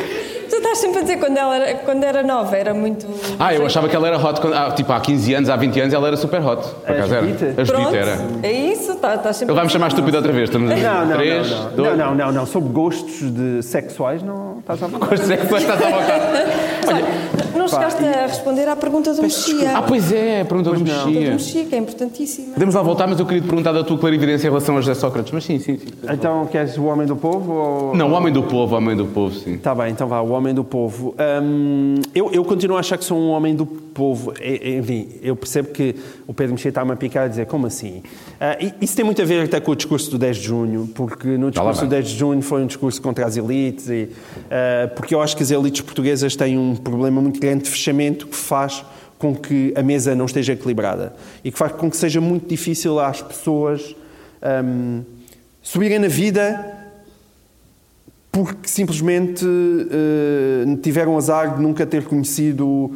Tu estás sempre a dizer quando ela era, quando era nova, era muito. Ah, eu achava que ela era hot. Quando, ah, tipo, há 15 anos, há 20 anos, ela era super hot. Por acaso era. A Judite era. é isso, tá, estás sempre. Ele vai me chamar estúpido outra vez. Estamos Não, não, 3, não, não. 2. não, não, não, não. Sobre gostos de sexuais, não estás a falar. Gostos sexuais, estás a voltar. Não chegaste a responder à pergunta do Mexia. Ah, pois é, a pergunta do do Mexia. Mexia, que é importantíssima. Podemos lá voltar, mas eu queria te perguntar da tua clarividência em relação a José Sócrates. Mas sim, sim, sim. Então, queres o homem do povo? Ou... Não, o homem do povo, o homem do povo, sim. Está bem, então vá, o homem do povo. Hum, eu, eu continuo a achar que sou um homem do povo. E- Enfim, eu percebo que o Pedro Mexia está-me a picar a dizer, como assim? E- isso tem muito a ver até com o discurso do 10 de junho, porque no lá discurso do vai. 10 de junho foi um discurso contra as elites, e, ah, porque eu acho que as elites portuguesas têm um problema muito grande de fechamento que faz com que a mesa não esteja equilibrada e que faz com que seja muito difícil às pessoas hum, subirem na vida porque simplesmente eh, tiveram azar de nunca ter conhecido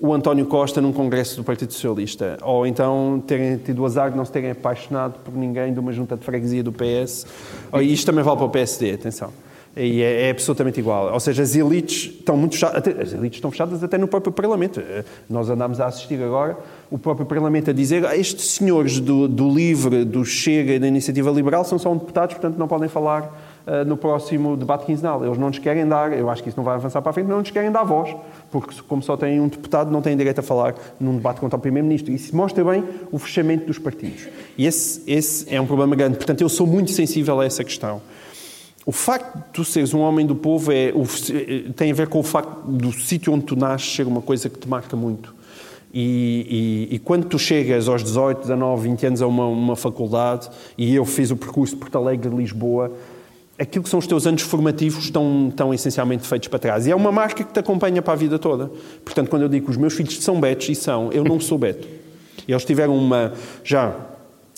o António Costa num congresso do Partido Socialista, ou então terem tido o azar de não se terem apaixonado por ninguém de uma junta de freguesia do PS. Oh, isto também vale para o PSD, atenção. E é, é absolutamente igual. Ou seja, as elites estão muito fechadas, as elites estão fechadas até no próprio Parlamento. Eh, Nós andamos a assistir agora o próprio Parlamento a dizer "Ah, estes senhores do, do LIVRE, do Chega e da Iniciativa Liberal são só deputados, portanto não podem falar eh, no próximo debate quinzenal. Eles não nos querem dar, eu acho que isso não vai avançar para a frente, não nos querem dar voz, porque como só têm um deputado, não têm direito a falar num debate contra o Primeiro-Ministro. Isso mostra bem o fechamento dos partidos. E esse, esse é um problema grande. Portanto, eu sou muito sensível a essa questão. O facto de tu seres um homem do povo é, o- tem a ver com o facto do sítio onde tu nasces ser uma coisa que te marca muito. E, e- e quando tu chegas aos 18, 19, 20 anos a uma, uma faculdade, e eu fiz o percurso de Porto Alegre Lisboa, aquilo que são os teus anos formativos estão, estão essencialmente feitos para trás. E é uma marca que te acompanha para a vida toda. Portanto, quando eu digo que os meus filhos são betos, e são, eu não sou beto. Eles tiveram uma. Já.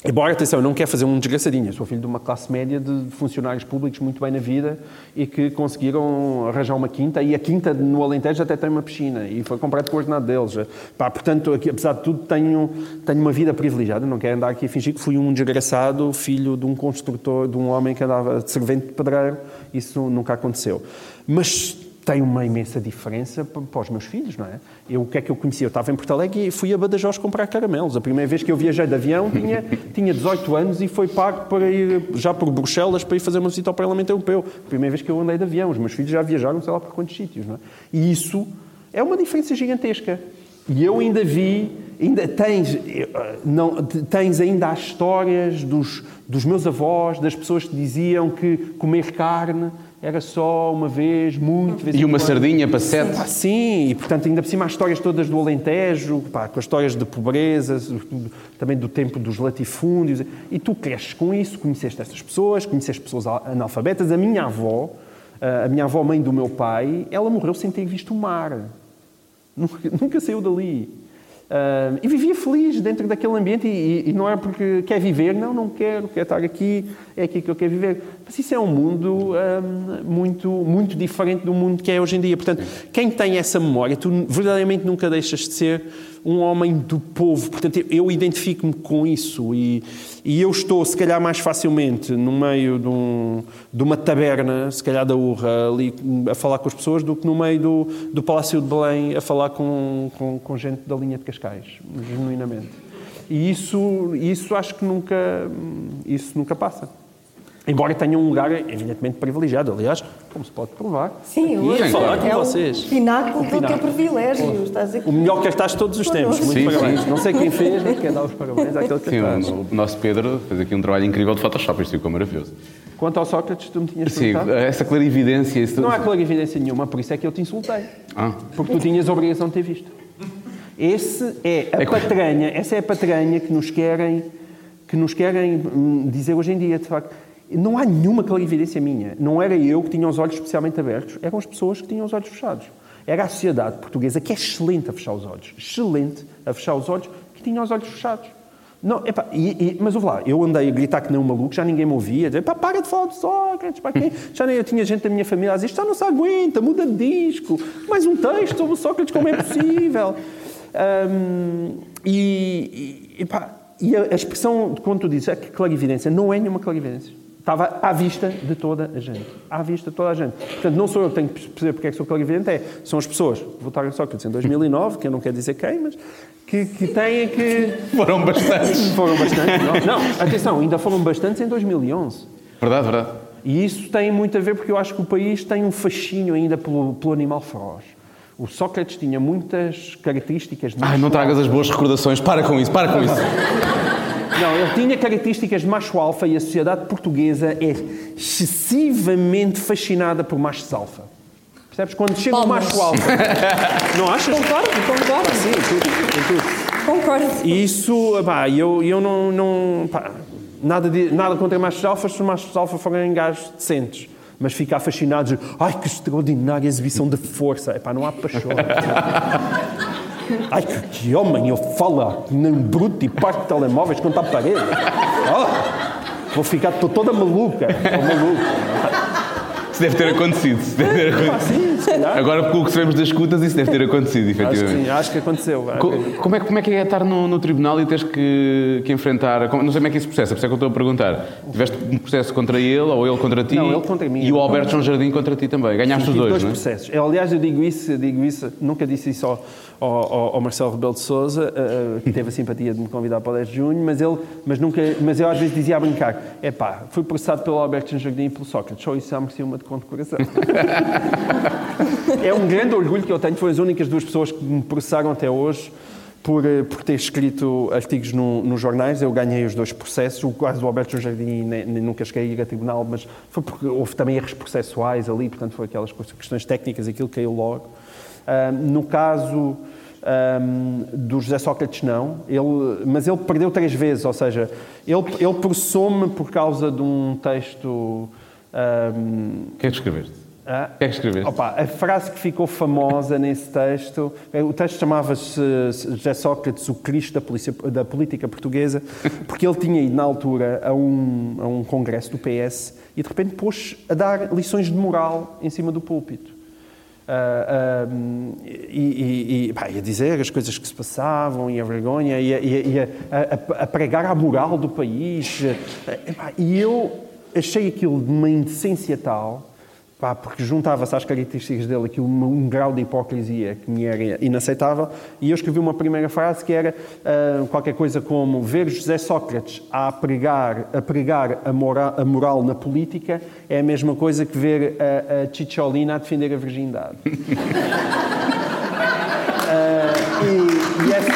Embora, atenção, eu não quero fazer um desgraçadinho. Sou filho de uma classe média de funcionários públicos muito bem na vida e que conseguiram arranjar uma quinta. E a quinta no Alentejo até tem uma piscina e foi comprado com o ordenado deles. Pá, portanto, aqui, apesar de tudo, tenho, tenho uma vida privilegiada. Não quero andar aqui a fingir que fui um desgraçado, filho de um construtor, de um homem que andava de servente de pedreiro. Isso nunca aconteceu. Mas tem uma imensa diferença pa- para os meus filhos, não é? Eu, o que é que eu conhecia? Eu estava em Porto Alegre e fui a Badajoz comprar caramelos. A primeira vez que eu viajei de avião tinha, tinha 18 anos e foi pago para ir já por Bruxelas para ir fazer uma visita ao Parlamento Europeu. A primeira vez que eu andei de avião. Os meus filhos já viajaram sei lá por quantos sítios, não é? E isso é uma diferença gigantesca. E eu ainda vi ainda tens, eh, não, tens ainda as histórias dos, dos meus avós, das pessoas que diziam que comer carne era só uma vez, muito vez E uma quando. sardinha para sete. Pá, sim, e portanto, ainda por cima, as histórias todas do Alentejo, pá, com as histórias de pobreza, também do tempo dos latifúndios. E tu cresces com isso, conheceste estas pessoas, conheceste pessoas analfabetas. A minha avó, a minha avó, mãe do meu pai, ela morreu sem ter visto o mar. Nunca, nunca saiu dali. E vivia feliz dentro daquele ambiente e, e, não é porque quer viver, não, não quero, quero estar aqui, é aqui que eu quero viver. Mas isso é um mundo um, muito, muito diferente do mundo que é hoje em dia. Portanto, quem tem essa memória, tu verdadeiramente nunca deixas de ser um homem do povo. Portanto, eu identifico-me com isso e, e, eu estou, se calhar, mais facilmente no meio de, um, de, uma taberna, se calhar da Urra, ali a falar com as pessoas, do que no meio do, do Palácio de Belém a falar com, com, com gente da linha de Cascais, genuinamente. E isso, isso acho que nunca, isso nunca passa. Embora tenha um lugar, evidentemente, privilegiado. Aliás, como se pode provar. Sim, aqui, hoje falar com é vocês. o pináculo do teu privilégio. Estás aqui. O melhor que estás todos os tempos. Muito Sim, parabéns. sim. Não sei quem fez, nem quer dar os parabéns àquele que Sim, estás. o, o nosso Pedro fez aqui um trabalho incrível de Photoshop, isto ficou maravilhoso. Quanto ao Sócrates, tu me tinhas Sim, perguntado? essa clarividência. Isso... Não há clarividência nenhuma, por isso é que eu te insultei. Ah. Porque tu tinhas a obrigação de ter visto. Esse é a É que- patranha, essa é a patranha que nos querem, que nos querem hum, dizer hoje em dia, de facto. Não há nenhuma clarividência minha. Não era eu que tinha os olhos especialmente abertos, eram as pessoas que tinham os olhos fechados. Era a sociedade portuguesa, que é excelente a fechar os olhos. Excelente a fechar os olhos, que tinha os olhos fechados. Não, epá, e, e, mas ouve lá, eu andei a gritar que nem um maluco, já ninguém me ouvia, dizer, pá, para de falar de Sócrates, pá, quem? já nem eu tinha gente da minha família a dizer, isto já não se aguenta, muda de disco, mais um texto sobre o Sócrates, como é possível? Hum, e, e, epá, e a, a expressão, quando tu dizes, é que clarividência, não é nenhuma clarividência. Estava à vista de toda a gente. À vista de toda a gente. Portanto, não sou eu que tenho que perceber porque é que sou clarividente, é, são as pessoas que votaram em Sócrates em 2009, que eu não quero dizer quem, mas que, que têm que... Foram bastantes. Foram bastantes. Não, não, atenção, ainda foram bastantes em 2011. Verdade, verdade. E isso tem muito a ver porque eu acho que o país tem um fascínio ainda pelo, pelo animal feroz. O Sócrates tinha muitas características... Ai, não tragas as boas recordações. Para com isso, para com isso. Não, ele tinha características de macho alfa e a sociedade portuguesa é excessivamente fascinada por machos alfa. Percebes? Quando chega o macho alfa. Não achas? Concordo, concordo. Sim, tudo, tudo. Concordo. E isso, pá, eu, eu não. não pá, nada, de, nada contra machos alfas se os machos alfa forem gajos decentes. Mas ficar fascinados, ai que extraordinária exibição de força. Epá, não há paixão. Ai que, homem, ele fala que nem bruto e parte telemóveis contra a parede. Oh, vou ficar, estou toda maluca. Estou maluca. Isso deve ter acontecido. Deve ter acontecido. sim, se calhar. Agora, pelo que sabemos das escutas, isso deve ter acontecido, Acho que efetivamente. sim, acho que aconteceu. Co- Como é, que- como é que é estar no, no tribunal e teres que, que enfrentar. como- Não sei como é que isso processa, por isso é que eu estou a perguntar. Tiveste um processo contra ele ou ele contra ti? Não, ele contra mim. E o Alberto João Jardim contra ti também. Ganhaste os Tive dois, dois não é? processos. Eu, aliás, eu digo isso, eu digo isso, nunca disse isso ao, ao, ao Marcelo Rebelo de Souza, que teve a simpatia de me convidar para o 10 de junho, mas, ele, mas, nunca, mas eu às vezes dizia a brincar: é pá, fui processado pelo Alberto Jardim e pelo Sócrates, só isso já merecia uma de condecoração. é um grande orgulho que eu tenho, foram as únicas duas pessoas que me processaram até hoje. Por, eh, por ter escrito artigos no, nos jornais, eu ganhei os dois processos. O caso do Alberto Jardim nem, nem nunca cheguei a ir a tribunal, mas foi porque houve também erros processuais ali, portanto, foi aquelas questões técnicas, aquilo caiu logo. No caso ahm, do José Sócrates, não, ele, mas ele perdeu três vezes, ou seja, ele, ele processou-me por causa de um texto. O que é que escreveste? ah, O que é que escreveste? Opa, a frase que ficou famosa nesse texto, o texto chamava-se José Sócrates, o Cristo da, polícia- da política portuguesa, porque ele tinha ido na altura a um, a um congresso do PS e de repente pôs a dar lições de moral em cima do púlpito. Ah, ah, e, e, e ia dizer as coisas que se passavam e a vergonha e a, e a- a- a- a pregar a moral do país. Epá, E eu achei aquilo de uma indecência tal Pá, porque juntava-se às características dele aquilo, um, um grau de hipocrisia que me era inaceitável, e eu escrevi uma primeira frase que era ah, qualquer coisa como ver José Sócrates a pregar a, pregar a, mora, a moral na política é a mesma coisa que ver a, a Chicholina a defender a virgindade. Ah, e, e essa-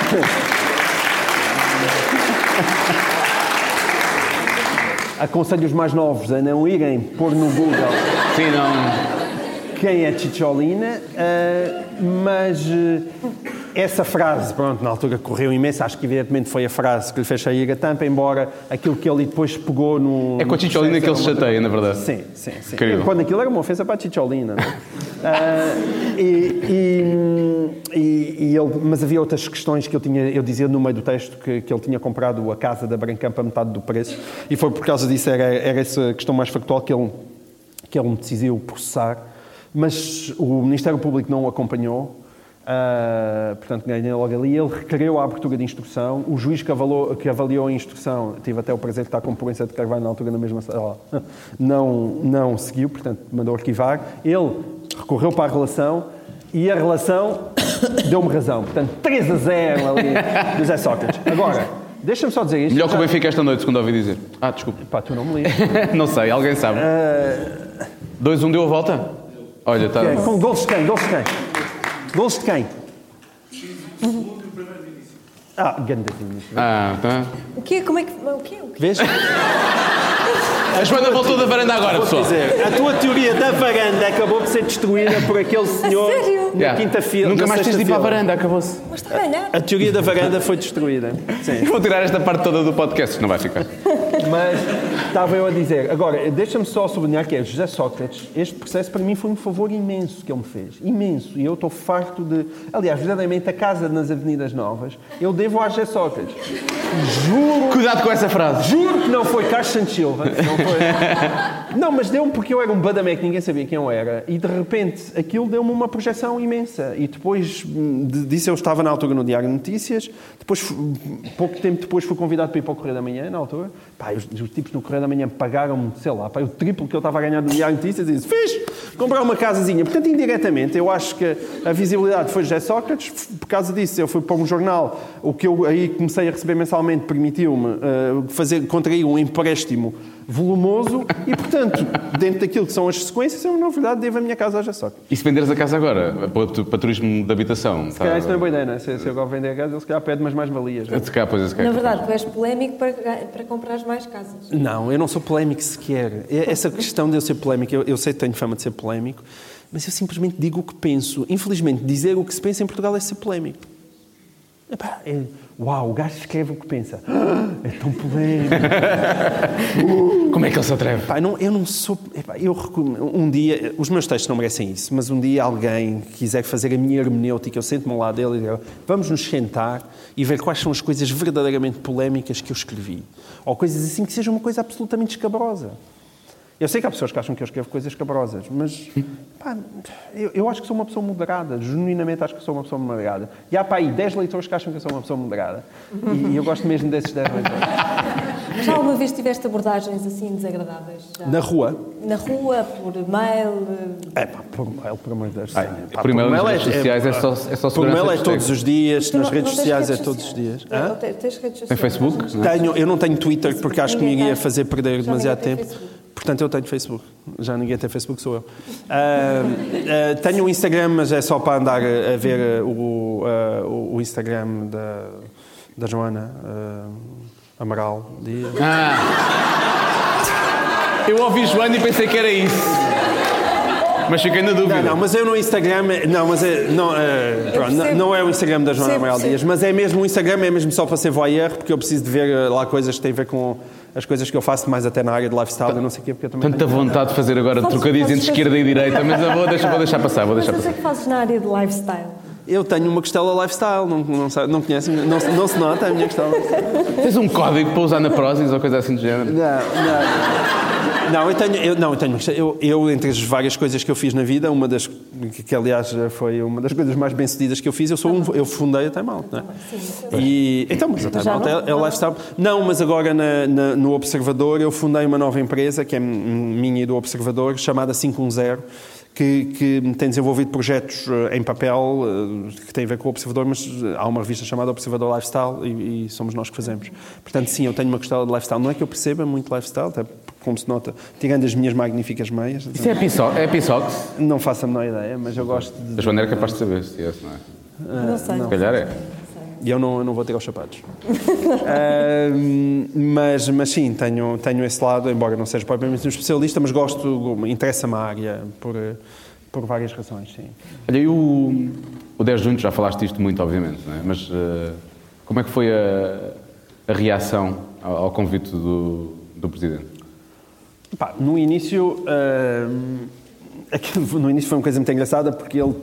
Aconselho os mais novos a não irem pôr no Google Sim, não. quem é Chicholina, ah, mas eh, essa frase, pronto, na altura correu imenso, acho que evidentemente foi a frase que lhe fez sair a tampa, embora aquilo que ele depois pegou no... É com a Chicholina que ele se chateia, na verdade. Sim, sim, sim. Incrível. Quando aquilo era uma ofensa para a Chicholina. não? Ah, e, e- e- ele, mas havia outras questões que eu tinha, eu dizia no meio do texto que, que ele tinha comprado a casa da Brancamp a metade do preço e foi por causa disso, era, era essa questão mais factual que ele, que ele me decidiu processar, mas o Ministério Público não o acompanhou. ah, portanto, ganhei logo ali. Ele requereu a abertura de instrução. O juiz que avaliou, que avaliou a instrução, tive até o prazer de estar com Proença de Carvalho na altura na mesma sala, não, não seguiu, portanto, mandou arquivar. Ele recorreu para a relação e a relação deu-me razão. Portanto, 3 a 0 ali do José Sócrates. Agora, deixa-me só dizer isto. Melhor que o Benfica esta noite, segundo ouvi dizer. Ah, desculpa. Pá, tu não me lixas. não sei, alguém sabe. 2-1 deu a volta? Olha, está. Com gols de quem? Gols de quem? Gols de quem? Ah, ganda Vinícius. Ah, tá. O quê? Como é que. O quê? O quê? Vês? A Joana voltou da varanda agora, pessoal. dizer, a tua teoria da varanda acabou por ser destruída por aquele senhor sério? na Yeah. quinta-feira. Nunca na mais tens de ir para a sexta-feira. varanda, acabou-se. Mas está a ganhar. A teoria da varanda foi destruída. Sim. Vou tirar esta parte toda do podcast, não vai ficar. Mas estava eu a dizer. Agora, deixa-me só sublinhar que é José Sócrates. Este processo para mim foi um favor imenso que ele me fez. Imenso. E eu estou farto de. Aliás, verdadeiramente, a casa nas Avenidas Novas, eu devo a José Sócrates. Juro. Cuidado com essa frase. Juro que não foi Carlos Santos Silva. Não, foi. não, mas deu-me porque eu era um badamé que ninguém sabia quem eu era. E de repente aquilo deu-me uma projeção imensa. E depois hum, disso eu estava na altura no Diário de Notícias. Depois, pouco tempo depois, fui convidado para ir para o Correio da Manhã, na altura. Pá, os, os tipos no Correio da Manhã pagaram-me, sei lá, pá, o triplo que eu estava a ganhar no Diário de Notícias. E disse: Fiz! Comprar uma casazinha. Portanto, indiretamente, eu acho que a visibilidade foi José Sócrates. Por causa disso, eu fui para um jornal. O que eu aí comecei a receber mensalmente permitiu-me eh, fazer, contrair um empréstimo volumoso e, portanto, dentro daquilo que são as sequências, eu, na verdade, devo a minha casa a José Sócrates. E se venderes a casa agora, para, para turismo de habitação? Se calhar isso não é boa ideia, não é? Se, se eu agora vender a casa, ele se calhar pede umas mais-valias. não é? Calhar. Na verdade, tu és polémico para, para comprar mais casas. Não, eu não sou polémico sequer. É- Essa questão de eu ser polémico, eu, eu sei que tenho fama de ser polémico, mas eu simplesmente digo o que penso. Infelizmente, dizer o que se pensa em Portugal é ser polémico. Epá, é, uau, o gajo escreve o que pensa. Ah, é tão polémico. Como é que ele se atreve? Não- eu não sou. epá, eu recomendo- um dia, os meus textos não merecem isso, mas um dia alguém quiser fazer a minha hermenêutica, eu sento-me ao lado dele e digo: vamos nos sentar e ver quais são as coisas verdadeiramente polémicas que eu escrevi. Ou coisas assim que sejam uma coisa absolutamente escabrosa. Eu sei que há pessoas que acham que eu escrevo coisas escabrosas, mas pá, eu, eu acho que sou uma pessoa moderada, genuinamente acho que sou uma pessoa moderada. E há para aí 10 leitores que acham que eu sou uma pessoa moderada. E, e eu gosto mesmo desses 10 leitores. Já alguma vez tiveste abordagens assim desagradáveis? Já? Na rua, Na rua, por mail? É pá, por mail, por amor de Deus. Ai, sim. Pá, por e-mail nas mail redes sociais é só- é só Por mail é que todos os dias, tu nas não- redes não sociais é todos os dias. Não, tens, redes sociais? Tem Facebook? não é? Tenho, eu não tenho Twitter porque acho que me ia fazer perder demasiado tempo. Facebook. Portanto, eu tenho Facebook. Já ninguém tem Facebook, sou eu. Ah, ah, tenho um Instagram, mas é só para andar a, ver ah, o, ah, o- Instagram da, da Joana ah, Amaral Dias. Eu ouvi Joana e pensei que era isso. Mas fiquei na dúvida. Não, não, mas eu no Instagram. Não, mas é, não, é, pronto, não, não é o Instagram da Joana Amaral. Dias, mas é mesmo o Instagram, é mesmo só para ser voyeur, porque eu preciso de ver eh, lá coisas que têm a ver com as coisas que eu faço, mais até na área de lifestyle, eu não sei o quê, porque eu também. Tanta tenho- vontade de fazer agora trocadilhos entre esquerda e direita, mas eu vou deixar, vou deixar passar, vou Mas deixar o que passar. é que fazes na área de lifestyle? Eu tenho uma costela lifestyle, não, não, sabe- não conhecem? Não, se- não se nota a minha costela? Tens um código para usar na Prozis ou coisa assim do género? Não, não. Não, eu tenho, eu, não, eu tenho, eu, eu, entre as várias coisas que eu fiz na vida, uma das, que, que, aliás foi uma das coisas mais bem-sucedidas que eu fiz, eu sou um, eu fundei a Time Out, não é? E, então, mas a Time Out é, é o lifestyle. Não, mas agora na- na- no Observador eu fundei uma nova empresa, que é minha e do Observador, chamada 510, que, que tem desenvolvido projetos eh, em papel eh, que têm a ver com o Observador, mas eh, há uma revista chamada Observador Lifestyle e, e somos nós que fazemos. Portanto, sim, eu tenho uma costela de lifestyle. Não é que eu perceba muito lifestyle, até como se nota, tirando as minhas magníficas meias, Isso é Pissox? É não faço a menor ideia, mas eu gosto de... A Joana era capaz de saber se é esse, não é? não sei. Se calhar é. E eu não, eu não vou tirar os sapatos. Ahm, mas, mas sim, tenho, tenho esse lado, embora não seja propriamente um especialista, mas gosto, interessa-me a área por, por várias razões, sim. Olha, e o, o 10 de junho, já falaste disto muito, obviamente, é? mas eh, como é que foi a, a reação ao, ao convite do, do Presidente? Pá, no início, aquilo, no início foi uma coisa muito engraçada porque ele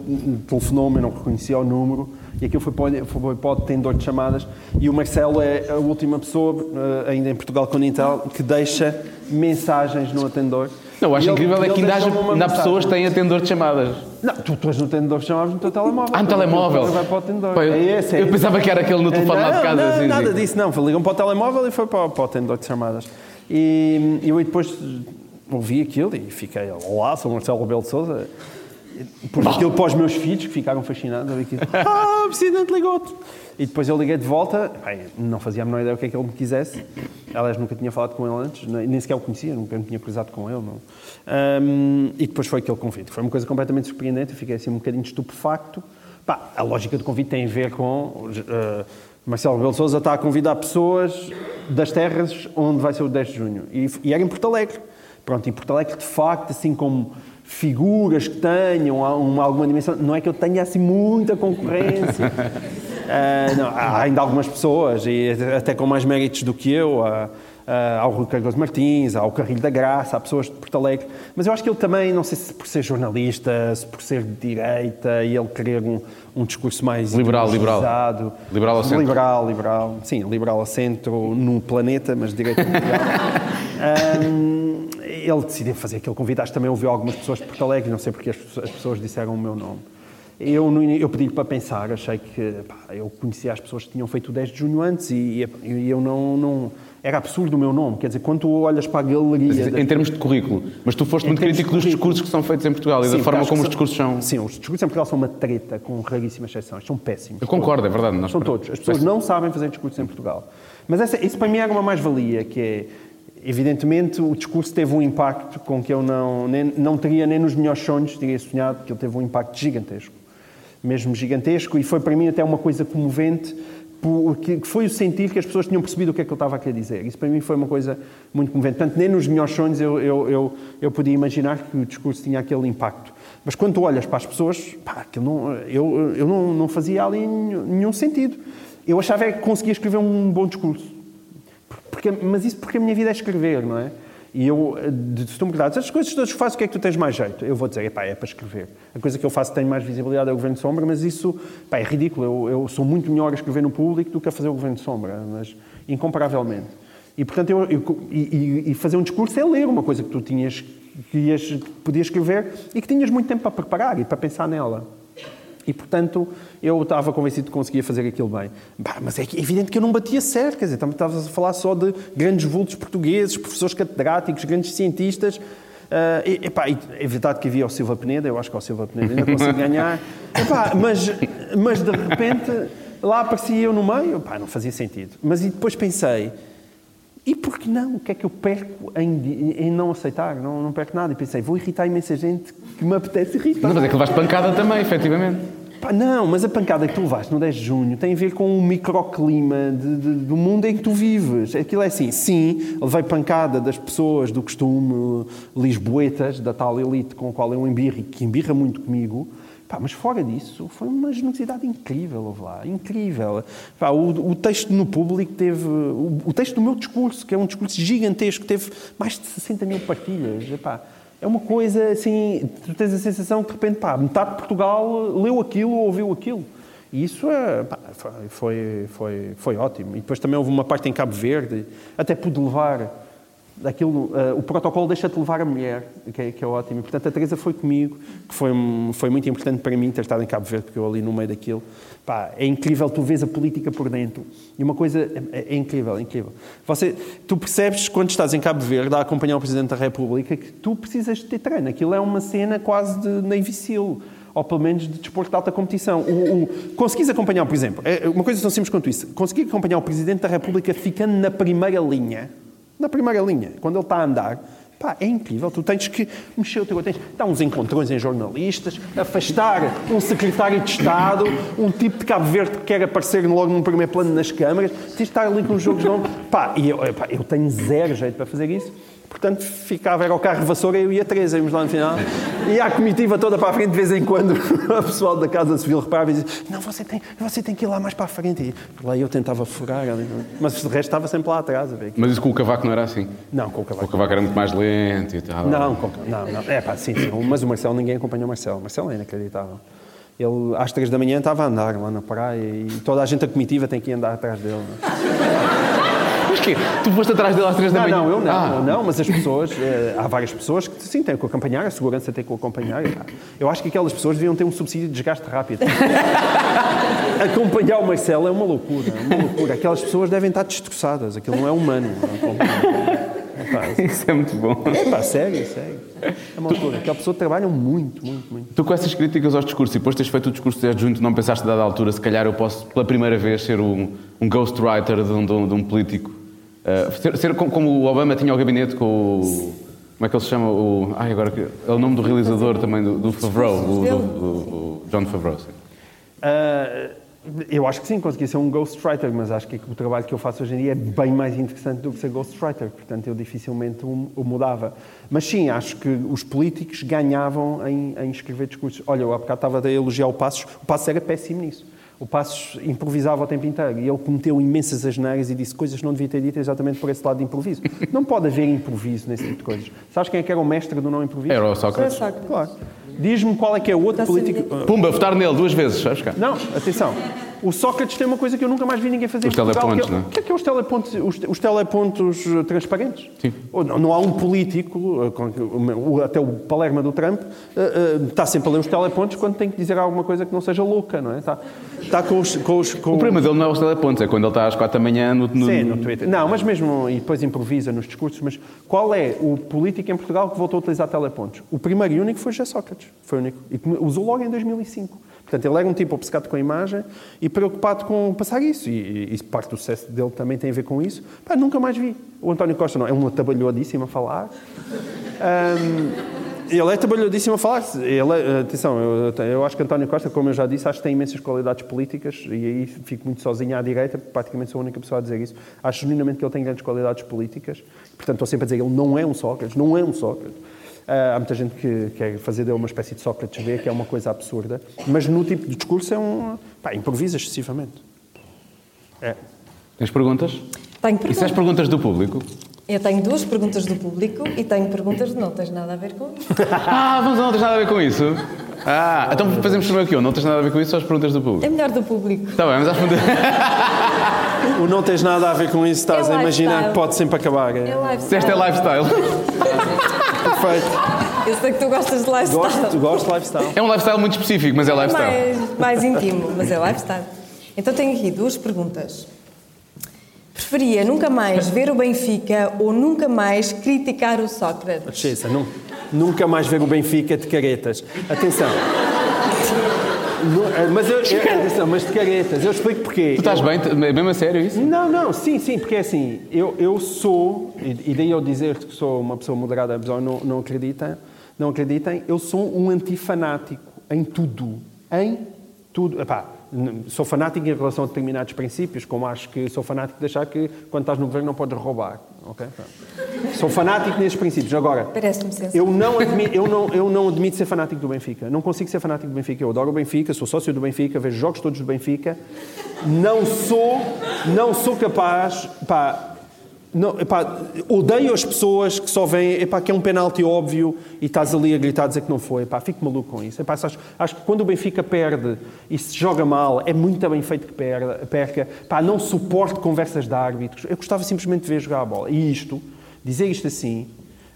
telefonou-me, eu não reconhecia o número e aquilo foi para, o- foi para o tendor de chamadas e o Marcelo é a última pessoa, ah, ainda em Portugal com o Intel, que deixa mensagens no atendor. Não, eu acho ele- incrível é que ainda, há pessoas que têm atendor de chamadas. Não, tu estás no tendor de chamadas no teu telemóvel. Ah, no telemóvel. Vai para o tendor. Pá, eu- é esse, é eu pensava que era aquele no telefone lá de Não, casa, Não, sim, nada disso, não. Ligam para o telemóvel e foi para, o- para o tendor de chamadas. E eu depois ouvi aquilo e fiquei, olá, sou Marcelo Rebelo de Sousa. Por aquilo para os meus filhos, que ficaram fascinados. a ver aquilo. Ah, o Presidente ligou-te. E depois eu liguei de volta. Não fazia a menor ideia o que é que ele me quisesse. Aliás, nunca tinha falado com ele antes, nem sequer o conhecia, nunca me tinha cruzado com ele. Não. Ahm, e depois foi aquele convite. Foi uma coisa completamente surpreendente. Eu fiquei assim um bocadinho estupefacto. Pá, a lógica do convite tem a ver com. eh, Marcelo Rebelo Sousa está a convidar pessoas das terras onde vai ser o 10 de junho. E, e era em Porto Alegre. Pronto, e Porto Alegre, de facto, assim como figuras que tenham uma, alguma dimensão, não é que eu tenha assim muita concorrência. Ah, não, há ainda algumas pessoas, e até com mais méritos do que eu, há, há, há o Rui Carlos Martins, há o Carrilho da Graça, há pessoas de Porto Alegre, mas eu acho que ele também, não sei se por ser jornalista, se por ser de direita e ele querer um, um discurso mais Liberal, liberal. Liberal ao centro. Liberal, liberal. Sim, liberal a centro no planeta, mas direita mundial. Ahm, ele decidiu fazer aquele convite. Acho que também ouviu algumas pessoas de Porto Alegre, não sei porque as pessoas disseram o meu nome. Eu, eu pedi-lhe para pensar, achei que pá, eu conhecia as pessoas que tinham feito o 10 de junho antes e, e- eu não, não. Era absurdo o meu nome. Quer dizer, quando tu olhas para a galeria. da- Em termos de currículo. Mas tu foste Em muito crítico dos discursos que são feitos em Portugal e Sim, da forma como os discursos são. Sim, os discursos em Portugal são uma treta, com raríssimas exceções. São péssimos. Eu concordo, é verdade. Nós São todos. As pessoas não sabem fazer discurso em Portugal. Mas essa, isso para mim era uma mais-valia, que é, evidentemente, o discurso teve um impacto com que eu não, nem, não teria nem nos melhores sonhos, teria sonhado que ele teve um impacto gigantesco. Mesmo gigantesco, e foi para mim até uma coisa comovente, porque que foi o sentir que as pessoas tinham percebido o que é que eu estava a querer dizer. Isso para mim foi uma coisa muito comovente. Portanto, nem nos melhores sonhos eu, eu, eu, eu podia imaginar que o discurso tinha aquele impacto. Mas quando tu olhas para as pessoas, pá, não, eu, eu não, não fazia ali nenhum nenhum sentido. Eu achava é que conseguia escrever um bom discurso. Porque, mas isso porque a minha vida é escrever, não é? E eu, se tu me perguntares, as coisas todas que faço, o que é que tu tens mais jeito? Eu vou dizer, epá, é para escrever. A coisa que eu faço que tem mais visibilidade é o Governo de Sombra, mas isso pá, é ridículo. Eu, eu sou muito melhor a escrever no público do que a fazer o Governo de Sombra, mas incomparavelmente. E, portanto, eu, eu- e- e fazer um discurso é ler uma coisa que tu tinhas, que ias, que podias escrever e que tinhas muito tempo para preparar e para pensar nela. E, portanto, eu estava convencido que conseguia fazer aquilo bem. Bah, mas é é evidente que eu não batia certo, quer dizer, também estavas a falar só de grandes vultos portugueses, professores catedráticos, grandes cientistas. Ah, e, epá, é verdade que havia o Silva Peneda, eu acho que ao Silva Peneda ainda consigo ganhar. Epá, mas, mas, de repente, lá aparecia eu no meio, Epá, não fazia sentido. Mas e depois pensei, e por que não? O que é que eu perco em, em não aceitar? Não, não perco nada. E pensei, vou irritar imensa gente que me apetece irritar. Não, mas é que levaste pancada também, efetivamente. Pá, não, mas a pancada que tu levaste no 10 de junho tem a ver com o microclima de- de- do mundo em que tu vives. Aquilo é assim, sim, levei pancada das pessoas do costume lisboetas, da tal elite com a qual eu embirro e que embirra muito comigo, mas fora disso, foi uma generosidade incrível, houve lá, incrível. O, o texto no público teve. O, o texto do meu discurso, que é um discurso gigantesco, teve mais de 60 mil partilhas. Epá, é uma coisa assim. Tu tens a sensação que de repente, pá, metade de Portugal leu aquilo ou ouviu aquilo. E isso é, pá, foi, foi, foi ótimo. E depois também houve uma parte em Cabo Verde, até pude levar daquilo, uh, o protocolo deixa-te levar a mulher, que é, que é ótimo. E, portanto, a Teresa foi comigo, que foi, foi muito importante para mim ter estado em Cabo Verde, porque eu ali no meio daquilo. Pá, é incrível, tu vês a política por dentro. E uma coisa é, é incrível, é incrível. Você, tu percebes, quando estás em Cabo Verde, a acompanhar o Presidente da República, que tu precisas de ter treino. Aquilo é uma cena quase de Navy Seal ou pelo menos de desporto de alta competição. O, o, conseguis acompanhar, por exemplo, é uma coisa tão simples quanto isso, conseguir acompanhar o Presidente da República ficando na primeira linha, na primeira linha, quando ele está a andar, Pá, é incrível. Tu tens que mexer o teu... Tens dar uns encontrões em jornalistas, afastar um secretário de Estado, um tipo de Cabo Verde que quer aparecer logo num primeiro plano nas câmaras. Tens de estar ali com os jogos de Pá, e eu, pá, eu tenho zero jeito para fazer isso. Portanto, ficava, era o carro vassoura e eu ia a Teresa, íamos lá no final. E a comitiva toda para a frente, de vez em quando, o pessoal da Casa Civil reparava e dizia: Não, você tem, você tem que ir lá mais para a frente. E lá eu tentava furar, mas de resto estava sempre lá atrás. A ver. Mas isso com o cavaco não era assim? Não, com o cavaco. O cavaco era muito mais lento e tal. Não, com, não, não. É pá, sim, sim. Mas o Marcelo, ninguém acompanhou o Marcelo. O Marcelo é inacreditável. Ele, às três da manhã, estava a andar lá na praia e toda a gente da comitiva tem que ir andar atrás dele. Mas quê? Tu foste atrás dele às três da Não, manhã? não, eu não, Ah. eu não, mas as pessoas, eh, há várias pessoas que sim têm que acompanhar, a segurança tem que o acompanhar. Eu acho que aquelas pessoas deviam ter um subsídio de desgaste rápido. Acompanhar o Marcelo é uma loucura, é uma loucura. Aquelas pessoas devem estar destroçadas, aquilo não é humano. Epá, Isso é muito bom. epá, sério, sério. É uma loucura. Aquela pessoa trabalha muito, muito, muito. Tu com essas críticas aos discursos e depois teres feito o discurso de adjunto, não pensaste a dada altura, se calhar eu posso pela primeira vez ser um, um ghostwriter de um- de um político? Uh, ser, ser como, o Obama tinha o gabinete com o... Como é que ele se chama? O, ai, agora é o nome do realizador também, do, do Favreau, do, do- o John Favreau. sim. Ah, eu acho que sim, consegui ser um ghostwriter, mas acho que o trabalho que eu faço hoje em dia é bem mais interessante do que ser ghostwriter, portanto eu dificilmente o mudava. Mas sim, acho que os políticos ganhavam em, em escrever discursos. Olha, eu há bocado estava a elogiar o Passos, o Passos era péssimo nisso. O Passos improvisava o tempo inteiro e ele cometeu imensas asneiras e disse coisas que não devia ter dito exatamente por esse lado de improviso. Não pode haver improviso nesse tipo de coisas. Sabes quem é que era o mestre do não improviso? Era o Sócrates. Sócrates. Claro. Diz-me qual é que é o outro político... Pumba, votar nele duas vezes, sabes cá? Não, atenção. O Sócrates tem uma coisa que eu nunca mais vi ninguém fazer Os Portugal, telepontos, que é- não é? O que é que é os telepontos, os, os telepontos eh, transparentes? Sim. Não, não há um político, eh, até o Palerma do Trump, eh, está sempre a ler os telepontos quando tem que dizer alguma coisa que não seja louca, não é? Está, está com os... Com os com O problema dele não é os telepontos, é quando ele está às quatro da manhã no... no- Sim, no Twitter. Não, mas mesmo, e depois improvisa nos discursos, mas qual é o político em Portugal que voltou a utilizar telepontos? O primeiro e único foi José Sócrates. Foi o único. E usou logo em 2005. Portanto, ele era um tipo obcecado com a imagem e preocupado com passar isso. E, e, parte do sucesso dele também tem a ver com isso. Pá, nunca mais vi. O António Costa não, é um atabalhadíssimo a falar. Ahm, ele é trabalhadíssimo a falar. Ele atenção, eu, eu acho que António Costa, como eu já disse, acho que tem imensas qualidades políticas e aí fico muito sozinho à direita, praticamente sou a única pessoa a dizer isso. Acho genuinamente que ele tem grandes qualidades políticas. Portanto, estou sempre a dizer ele não é um Sócrates, não é um Sócrates. Ah, há muita gente que quer fazer dele uma espécie de Sócrates B, que é uma coisa absurda. Mas no tipo de discurso é um... Pá, improvisa excessivamente. É. Tens perguntas? Tenho E se as perguntas. perguntas do público? Eu tenho duas perguntas do público e tenho perguntas de não tens nada a ver com isso. Ah, vamos, não tens nada a ver com isso? Ah, então fazemos primeiro aqui, não tens nada a ver com isso, só as perguntas do público. É melhor do público. Está bem, vamos às perguntas. O não tens nada a ver com isso, estás É a imaginar lifestyle. que pode sempre acabar. É É Se esta é lifestyle. lifestyle. perfeito. Eu sei que tu gostas de lifestyle. Gosto, gosto de lifestyle. É um lifestyle muito específico, mas é lifestyle. mais, mais íntimo, mas é lifestyle. Então tenho aqui duas perguntas. Preferia nunca mais ver o Benfica ou nunca mais criticar o Sócrates? Chesa, nu- nunca mais ver o Benfica de caretas. Atenção. Eh, Mas, eu, eu- atenção, mas de caretas. Eu explico porquê. Tu estás bem? Mesmo a sério isso? Não, não, sim, sim, porque é assim, eu, eu sou, e daí eu dizer que sou uma pessoa moderada, a pessoa não, não acredita, não acreditem, eu sou um antifanático em tudo, em tudo. Epá, sou fanático em relação a determinados princípios, como acho que sou fanático de achar que quando estás no governo não podes roubar, ok? Pronto. Sou fanático nesses princípios. Agora, eu não, admito, eu, não, eu não admito ser fanático do Benfica. Não consigo ser fanático do Benfica. Eu adoro o Benfica, sou sócio do Benfica, vejo jogos todos do Benfica. Não sou, não sou capaz. Pá, não, epá, odeio as pessoas que só veem epá, que é um penalti óbvio e estás ali a gritar a dizer que não foi. Epá, fico maluco com isso. Epá, acho, acho que quando o Benfica perde e se joga mal, é muito bem feito que perca. Epá, não suporto conversas de árbitros. Eu gostava simplesmente de ver jogar a bola. E isto, dizer isto assim,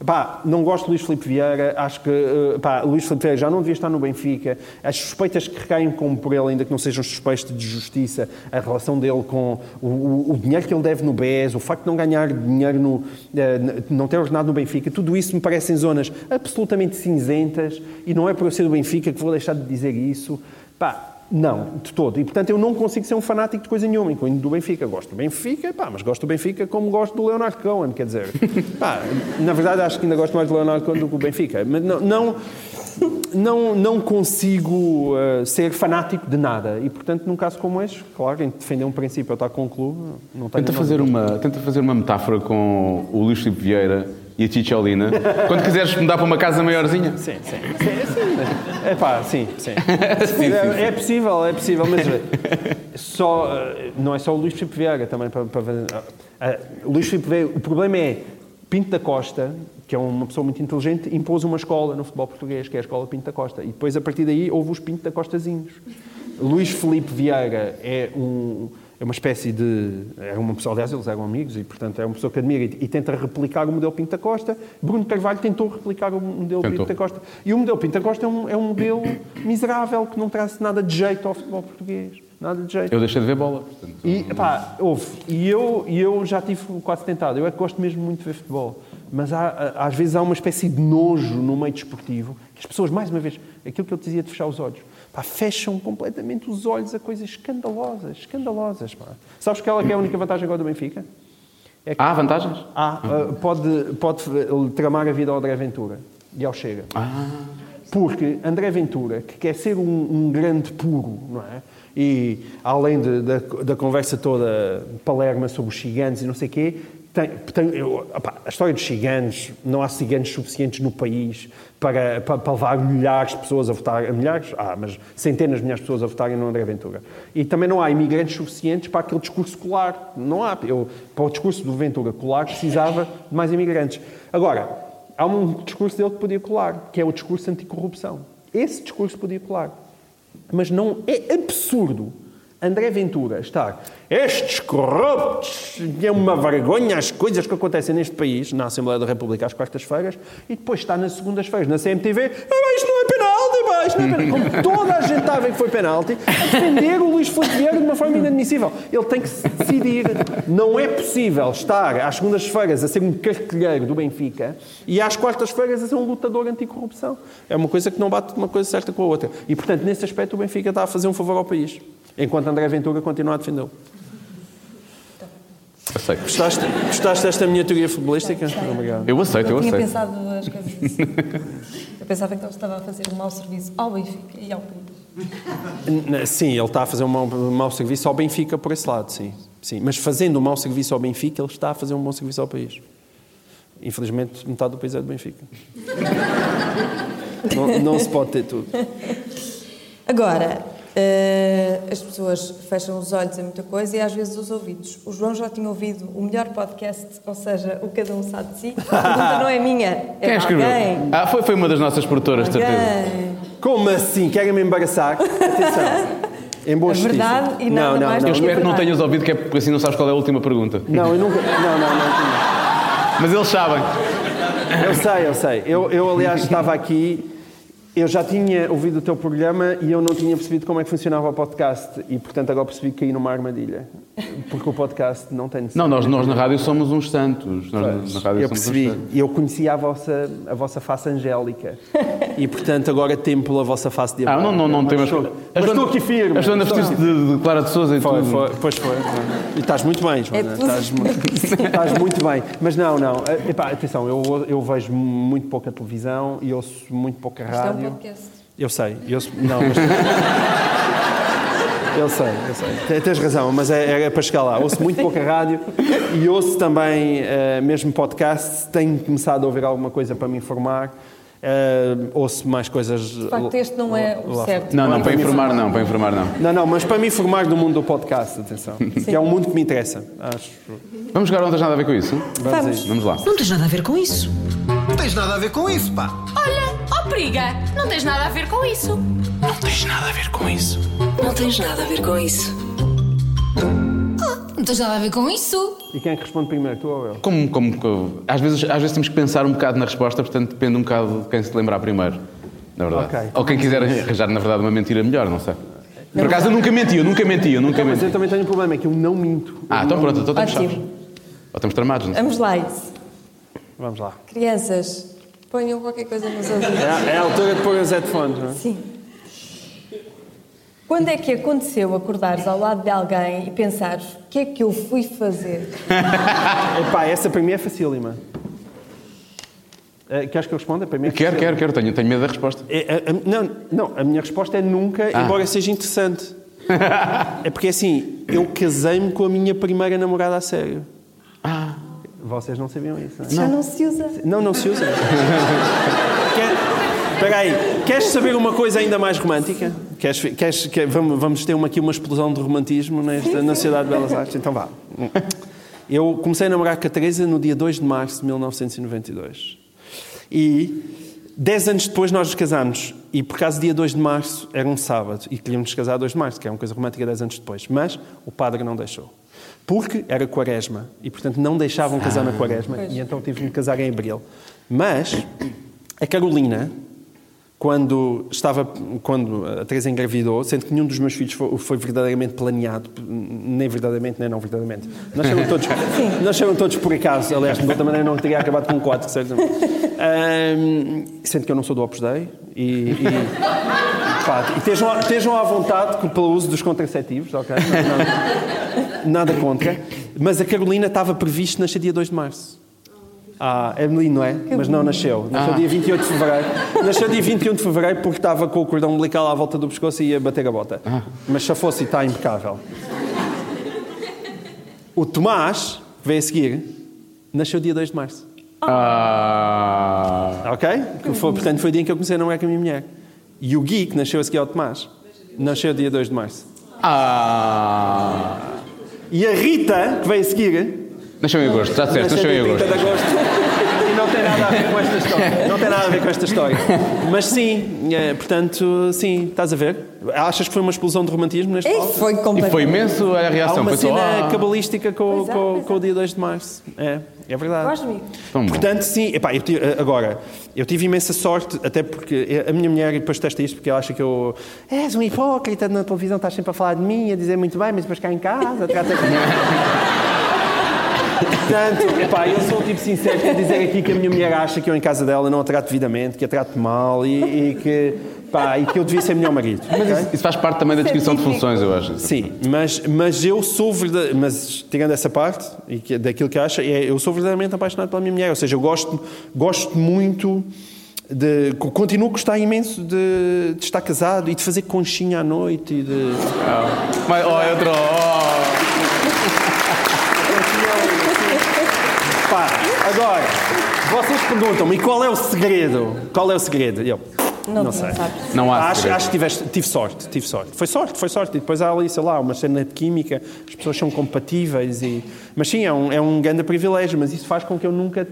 Pá, não gosto de Luís Filipe Vieira, acho que eh, pá, Luís Filipe Vieira já não devia estar no Benfica. As suspeitas que recaem como por ele, ainda que não sejam suspeitas de justiça, a relação dele com o, o- o dinheiro que ele deve no BES, o facto de não ganhar dinheiro, no, eh, não ter ordenado no Benfica, tudo isso me parecem zonas absolutamente cinzentas e não é por eu ser do Benfica que vou deixar de dizer isso. Pá, Não, de todo. E, portanto, eu não consigo ser um fanático de coisa nenhuma, incluindo do Benfica. Gosto do Benfica, pá, mas gosto do Benfica como gosto do Leonardo Cohen, quer dizer. Pá, na verdade, acho que ainda gosto mais do Leonardo Cohen do que do Benfica. Mas não, não, não, não consigo uh, ser fanático de nada. E, portanto, num caso como este, claro, em defender um princípio ou estar com um clube, não tenho... Tenta fazer, uma, tenta fazer uma metáfora com o Luís Filipe Vieira e a Ticholina. Quando quiseres mudar para uma casa maiorzinha. Sim, sim. sim, sim. É pá, sim, sim. é, é, possível, é possível, mas só, eh, não é só o Luís Filipe Vieira também para, para fazer. Uh, o Luís Filipe Vieira, o problema é Pinto da Costa, que é uma pessoa muito inteligente, impôs uma escola no futebol português, que é a Escola Pinto da Costa. E depois, a partir daí, houve os Pinto da Costazinhos. Luís Felipe Vieira é um é uma espécie de. É uma pessoa, aliás, eles eram amigos e, portanto, é uma pessoa que admira e, e tenta replicar o modelo Pinta Costa. Bruno Carvalho tentou replicar o modelo tentou. Pinta Costa. E o modelo Pinta Costa é um, é um modelo miserável que não traz nada de jeito ao futebol português. Nada de jeito. Eu deixei de ver bola. Portanto, e, pá, houve. E eu, e eu já tive quase tentado. Eu é que gosto mesmo muito de ver futebol. Mas há, às vezes há uma espécie de nojo no meio desportivo que as pessoas, mais uma vez, aquilo que eu te dizia de fechar os olhos Pá, fecham completamente os olhos a coisas escandalosas, escandalosas. Pá. Sabes qual é, que é a única vantagem agora do Benfica? É que, há vantagens? Há, uh, pode, pode tramar a vida ao André Ventura e ao Chega. Ah. Porque André Ventura, que quer ser um, um grande puro, não é? E além de, da, da conversa toda palerma sobre os gigantes e não sei o quê, tem, tem, eu, opa, a história dos ciganos, não há ciganos suficientes no país para, para, para, levar milhares de pessoas a votar, milhares, ah, mas centenas de milhares de pessoas a votarem no André Ventura. E também não há imigrantes suficientes para aquele discurso colar. Não há. Eu, para o discurso do Ventura colar, precisava de mais imigrantes. Agora, há um discurso dele que podia colar, que é o discurso anticorrupção. Esse discurso podia colar. Mas não é absurdo André Ventura estar estes corruptos, é uma vergonha as coisas que acontecem neste país, na Assembleia da República às quartas-feiras, e depois está nas segundas-feiras na CMTV, ah, isto não é penalti, isto não é penalti. Como toda a gente está a ver que foi penalti, a defender o Luís Filipe Vieira de uma forma inadmissível. Ele tem que se decidir. Não é possível estar às segundas-feiras a ser um cartilheiro do Benfica e às quartas-feiras a ser um lutador anticorrupção. É uma coisa que não bate uma coisa certa com a outra. E, portanto, nesse aspecto, o Benfica está a fazer um favor ao país enquanto André Ventura continua a defendê-lo. Aceito. Gostaste, gostaste desta minha teoria futebolística? Obrigado. Eu aceito, eu, eu aceito. tinha pensado as coisas assim. Eu pensava que ele estava a fazer um mau serviço ao Benfica e ao país. Sim, ele está a fazer um mau, um mau serviço ao Benfica por esse lado, sim. sim. Mas fazendo um mau serviço ao Benfica, ele está a fazer um bom serviço ao país. Infelizmente, metade do país é do Benfica. não, não se pode ter tudo. Agora, Uh, as pessoas fecham os olhos a muita coisa e às vezes os ouvidos. O João já tinha ouvido o melhor podcast, ou seja, o Cada Um Sabe de Si. A pergunta não é minha, é Quem escreveu? Alguém. Ah, foi, foi uma das nossas produtoras, de certeza. Como assim? Querem-me embaraçar? Atenção. Em boa é verdade e nada não, não, mais Eu espero que não tenhas ouvido, que é porque assim não sabes qual é a última pergunta. Não, eu nunca... Não, não, não. Mas eles sabem. Eu sei, eu sei. Eu, eu aliás, estava aqui eu já tinha ouvido o teu programa e eu não tinha percebido como é que funcionava o podcast e, portanto, agora percebi que caí numa armadilha. Porque o podcast não tem Não, nós, nós na rádio somos uns santos. Nós, na rádio eu percebi. E eu conhecia a vossa, a vossa face angélica. E, portanto, agora templo a vossa face de Ah, não, não, não tem mas, mas, mas estou aqui firme. A Joana vestiu-se de, de Clara de Souza e foi, tudo. Foi, pois foi. E estás muito bem, Joana. É estás, estás, muito bem. Mas não, não. Epá, atenção, eu, eu vejo muito pouca televisão e ouço muito pouca rádio. Isto é um podcast. Eu sei. Eu, não, mas... Eu sei, eu sei. Tens razão, mas é, é, para chegar lá. Ouço muito pouca rádio e ouço também uh, mesmo podcast. Tenho começado a ouvir alguma coisa para me informar. Uh, ouço mais coisas. De facto, este não é o certo. Não, não, para informar não, para informar não. Não, não, mas para me informar do mundo do podcast, atenção. Sim. Que é um mundo que me interessa, acho. Vamos jogar, não tens nada a ver com isso? Vamos, Vamos. Vamos lá. Não tens nada a ver com isso. Não tens nada a ver com isso, pá. Olha, ó oh, periga, não tens nada a ver com isso. Não tens nada a ver com isso. Não tens nada a ver com isso. não tens nada a ver com isso. E quem é que responde primeiro, tu ou eu? Como, como, como, às, vezes, às vezes temos que pensar um bocado na resposta, portanto depende um bocado de quem se lembrar primeiro. Na verdade. Okay. Ou quem quiser arranjar, na verdade, uma mentira melhor, não sei. Por acaso eu nunca menti, eu nunca menti, eu nunca não, menti. Mas eu também tenho um problema, é que eu não minto. Ah, então pronto, então estamos chaves. Ou estamos tramados, não? Vamos lá. Vamos lá. Crianças, ponham qualquer coisa nos ouvidos. É, é a altura de pôr os headphones, não é? Sim. Quando é que aconteceu acordares ao lado de alguém e pensares o que é que eu fui fazer? Epá, essa para mim é facílima. Uh, queres que eu responda? Para mim é Quero, facílima. quero, quero. Tenho, tenho medo da resposta. É, a- a- não, não, a minha resposta é nunca, Ah. embora seja interessante. é porque assim, eu casei-me com a minha primeira namorada a sério. Ah. Vocês não sabiam isso, não é? Já não se usa. Não, não se usa. Quer, espera aí, queres saber uma coisa ainda mais romântica? Queres, queres, quer- vamos, vamos ter uma, aqui uma explosão de romantismo nesta, na Sociedade de Belas Artes? Então vá. Eu comecei a namorar com a Teresa no dia 2 de março de 1992. E 10 anos depois nós nos casámos. E por acaso dia 2 de março era um sábado. E queríamos nos casar 2 de março, que é uma coisa romântica 10 anos depois. Mas o padre não deixou. Porque era quaresma. E portanto não deixavam casar na quaresma. E então tive de me casar em abril. Mas a Carolina, quando, estava, quando a Teresa engravidou, sendo que nenhum dos meus filhos foi, foi verdadeiramente planeado, nem verdadeiramente, nem não verdadeiramente. Nasceram todos, nasceram todos por acaso, aliás, de outra maneira não teria acabado com quatro, certamente. Ahm, sendo que eu não sou do Opus Dei e, e, e estejam, estejam à vontade pelo uso dos contraceptivos, ok? Nada, nada contra. Mas a Carolina estava previsto nascer dia 2 de março. Ah, é não é? Mas não nasceu. Nasceu dia 28 de fevereiro. Nasceu dia 21 de fevereiro porque estava com o cordão umbilical à volta do pescoço e ia bater a bota. Mas se fosse, está impecável. O Tomás, que veio a seguir, nasceu dia 2 de março. Ah. Ok? Que foi, portanto, foi o dia em que eu comecei a namorar com a minha mulher. E o Gui, que nasceu a seguir ao Tomás, nasceu dia 2 de março. Ah. E a Rita, que veio a seguir, Nasceu em agosto, está certo, Nasceu em dia 30 agosto. E não tem nada a ver com esta história. Não tem nada a ver com esta história. Mas sim, é, portanto, sim, estás a ver? Achas que foi uma explosão de romantismo neste E palco? foi E completamente. foi imenso a Há reação. uma Foi só. cena ah. cabalística com, é, com- é. com o dia 2 de março. É, é verdade. Gosto, amigo. Tão bom. Portanto, sim, epá, eu tive- agora, eu tive imensa sorte, até porque a minha mulher depois testa isto, porque ela acha que eu és um hipócrita na televisão, estás sempre a falar de mim, a dizer muito bem, mas depois cá em casa, trata Portanto, epá, eu sou um tipo sincero, quero dizer aqui que a minha mulher acha que eu em casa dela não a trato devidamente, que a trato mal e, e que, pá, e que eu devia ser melhor marido. Mas isso, isso faz parte também da descrição de funções, eu acho. Sim, mas, mas eu sou verdade, mas tirando essa parte e que, daquilo que acha, é, eu sou verdadeiramente apaixonado pela minha mulher. Ou seja, eu gosto, gosto muito de. co- Continuo a gostar imenso de, de estar casado e de fazer conchinha à noite e de. Mas, oh, outro. Oh. Pá, agora, vocês perguntam-me e qual é o segredo? Qual é o segredo? Eu. Não, Não sei. sabes. Não há Acho, segredo. acho que tiveste, tive sorte, tive sorte. Foi sorte, foi sorte. E depois há ali, sei lá, uma cena de química, as pessoas são compatíveis. E... Mas sim, é um, é um grande privilégio, mas isso faz com que eu nunca.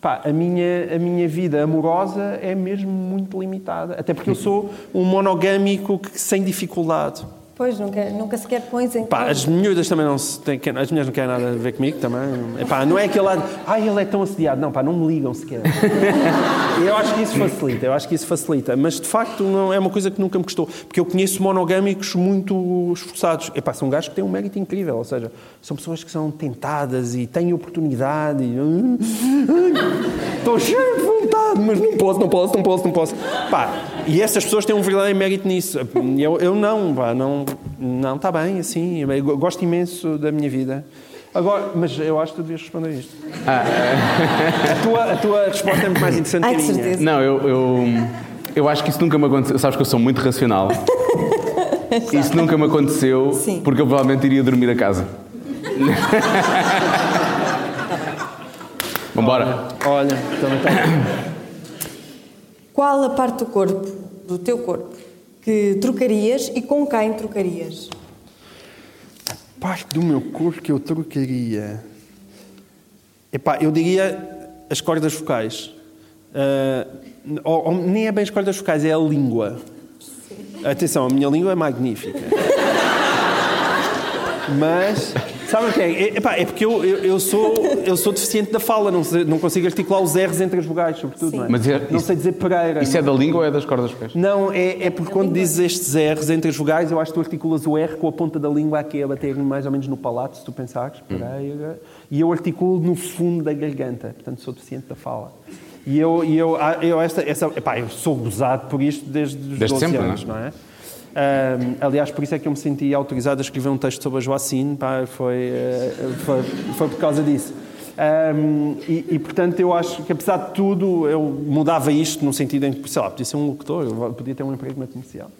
Pá, a minha, a minha vida amorosa é mesmo muito limitada. Até porque eu sou um monogâmico que, sem dificuldade. Pois, nunca, nunca sequer pões em Pá, as miúdas também não se têm, as mulheres não querem nada a ver comigo também. Epá, não é aquele lado, ai, ele é tão assediado. Não, pá, não me ligam sequer. E eu acho que isso facilita, eu acho que isso facilita. Mas de facto não é uma coisa que nunca me custou. Porque eu conheço monogâmicos muito esforçados. Epá, são gajos que têm um mérito incrível. Ou seja, são pessoas que são tentadas e têm oportunidade. E... Estou cheio de vontade, mas não posso, não posso, não posso, não posso. Pá, e essas pessoas têm um verdadeiro mérito nisso. Eu, eu não, pá, não, não, está bem, assim. Eu gosto imenso da minha vida. Agora, mas eu acho que tu devias responder isto. A, tua, a tua resposta é muito mais interessante Ai, que a minha. Não, eu, eu, eu acho que isso nunca me aconteceu. Sabes que eu sou muito racional. Isso nunca me aconteceu Sim. porque eu provavelmente iria dormir a casa. Vambora. Olha, também está. Qual a parte do corpo, do teu corpo, que trocarias e com quem trocarias? parte do meu corpo que eu trocaria. Epá, eu diria as cordas vocais. Ah, ou- ou nem é bem as cordas vocais, é a língua. Atenção, a minha língua é magnífica. Mas, sabe o que é? É, epá, é porque eu, eu, eu sou, eu sou deficiente da fala, não, sei- não consigo articular os R's entre as vogais, sobretudo. Sim. Não, é? Mas é- não isso- sei dizer Pereira. Isso é da língua ou é das cordas vocais? Não, é, é porque quando dizes estes R's entre as vogais, eu acho que tu articulas o R com a ponta da língua aqui a bater mais ou menos no palato, se tu pensares. Pereira. E eu articulo no fundo da garganta. Portanto, sou deficiente da fala. E eu, e eu, ah, eu, esta, essa, epá, eu sou gozado por isto desde os Desde 12 sempre, anos, não não é? Ahm, aliás, por isso é que eu me senti autorizado a escrever um texto sobre a Joacine, pá, foi, eh, foi, foi por causa disso. Ahm, e, e, portanto, eu acho que, apesar de tudo, eu mudava isto no sentido em que, sei lá, podia ser um locutor, eu podia ter um emprego na comercial.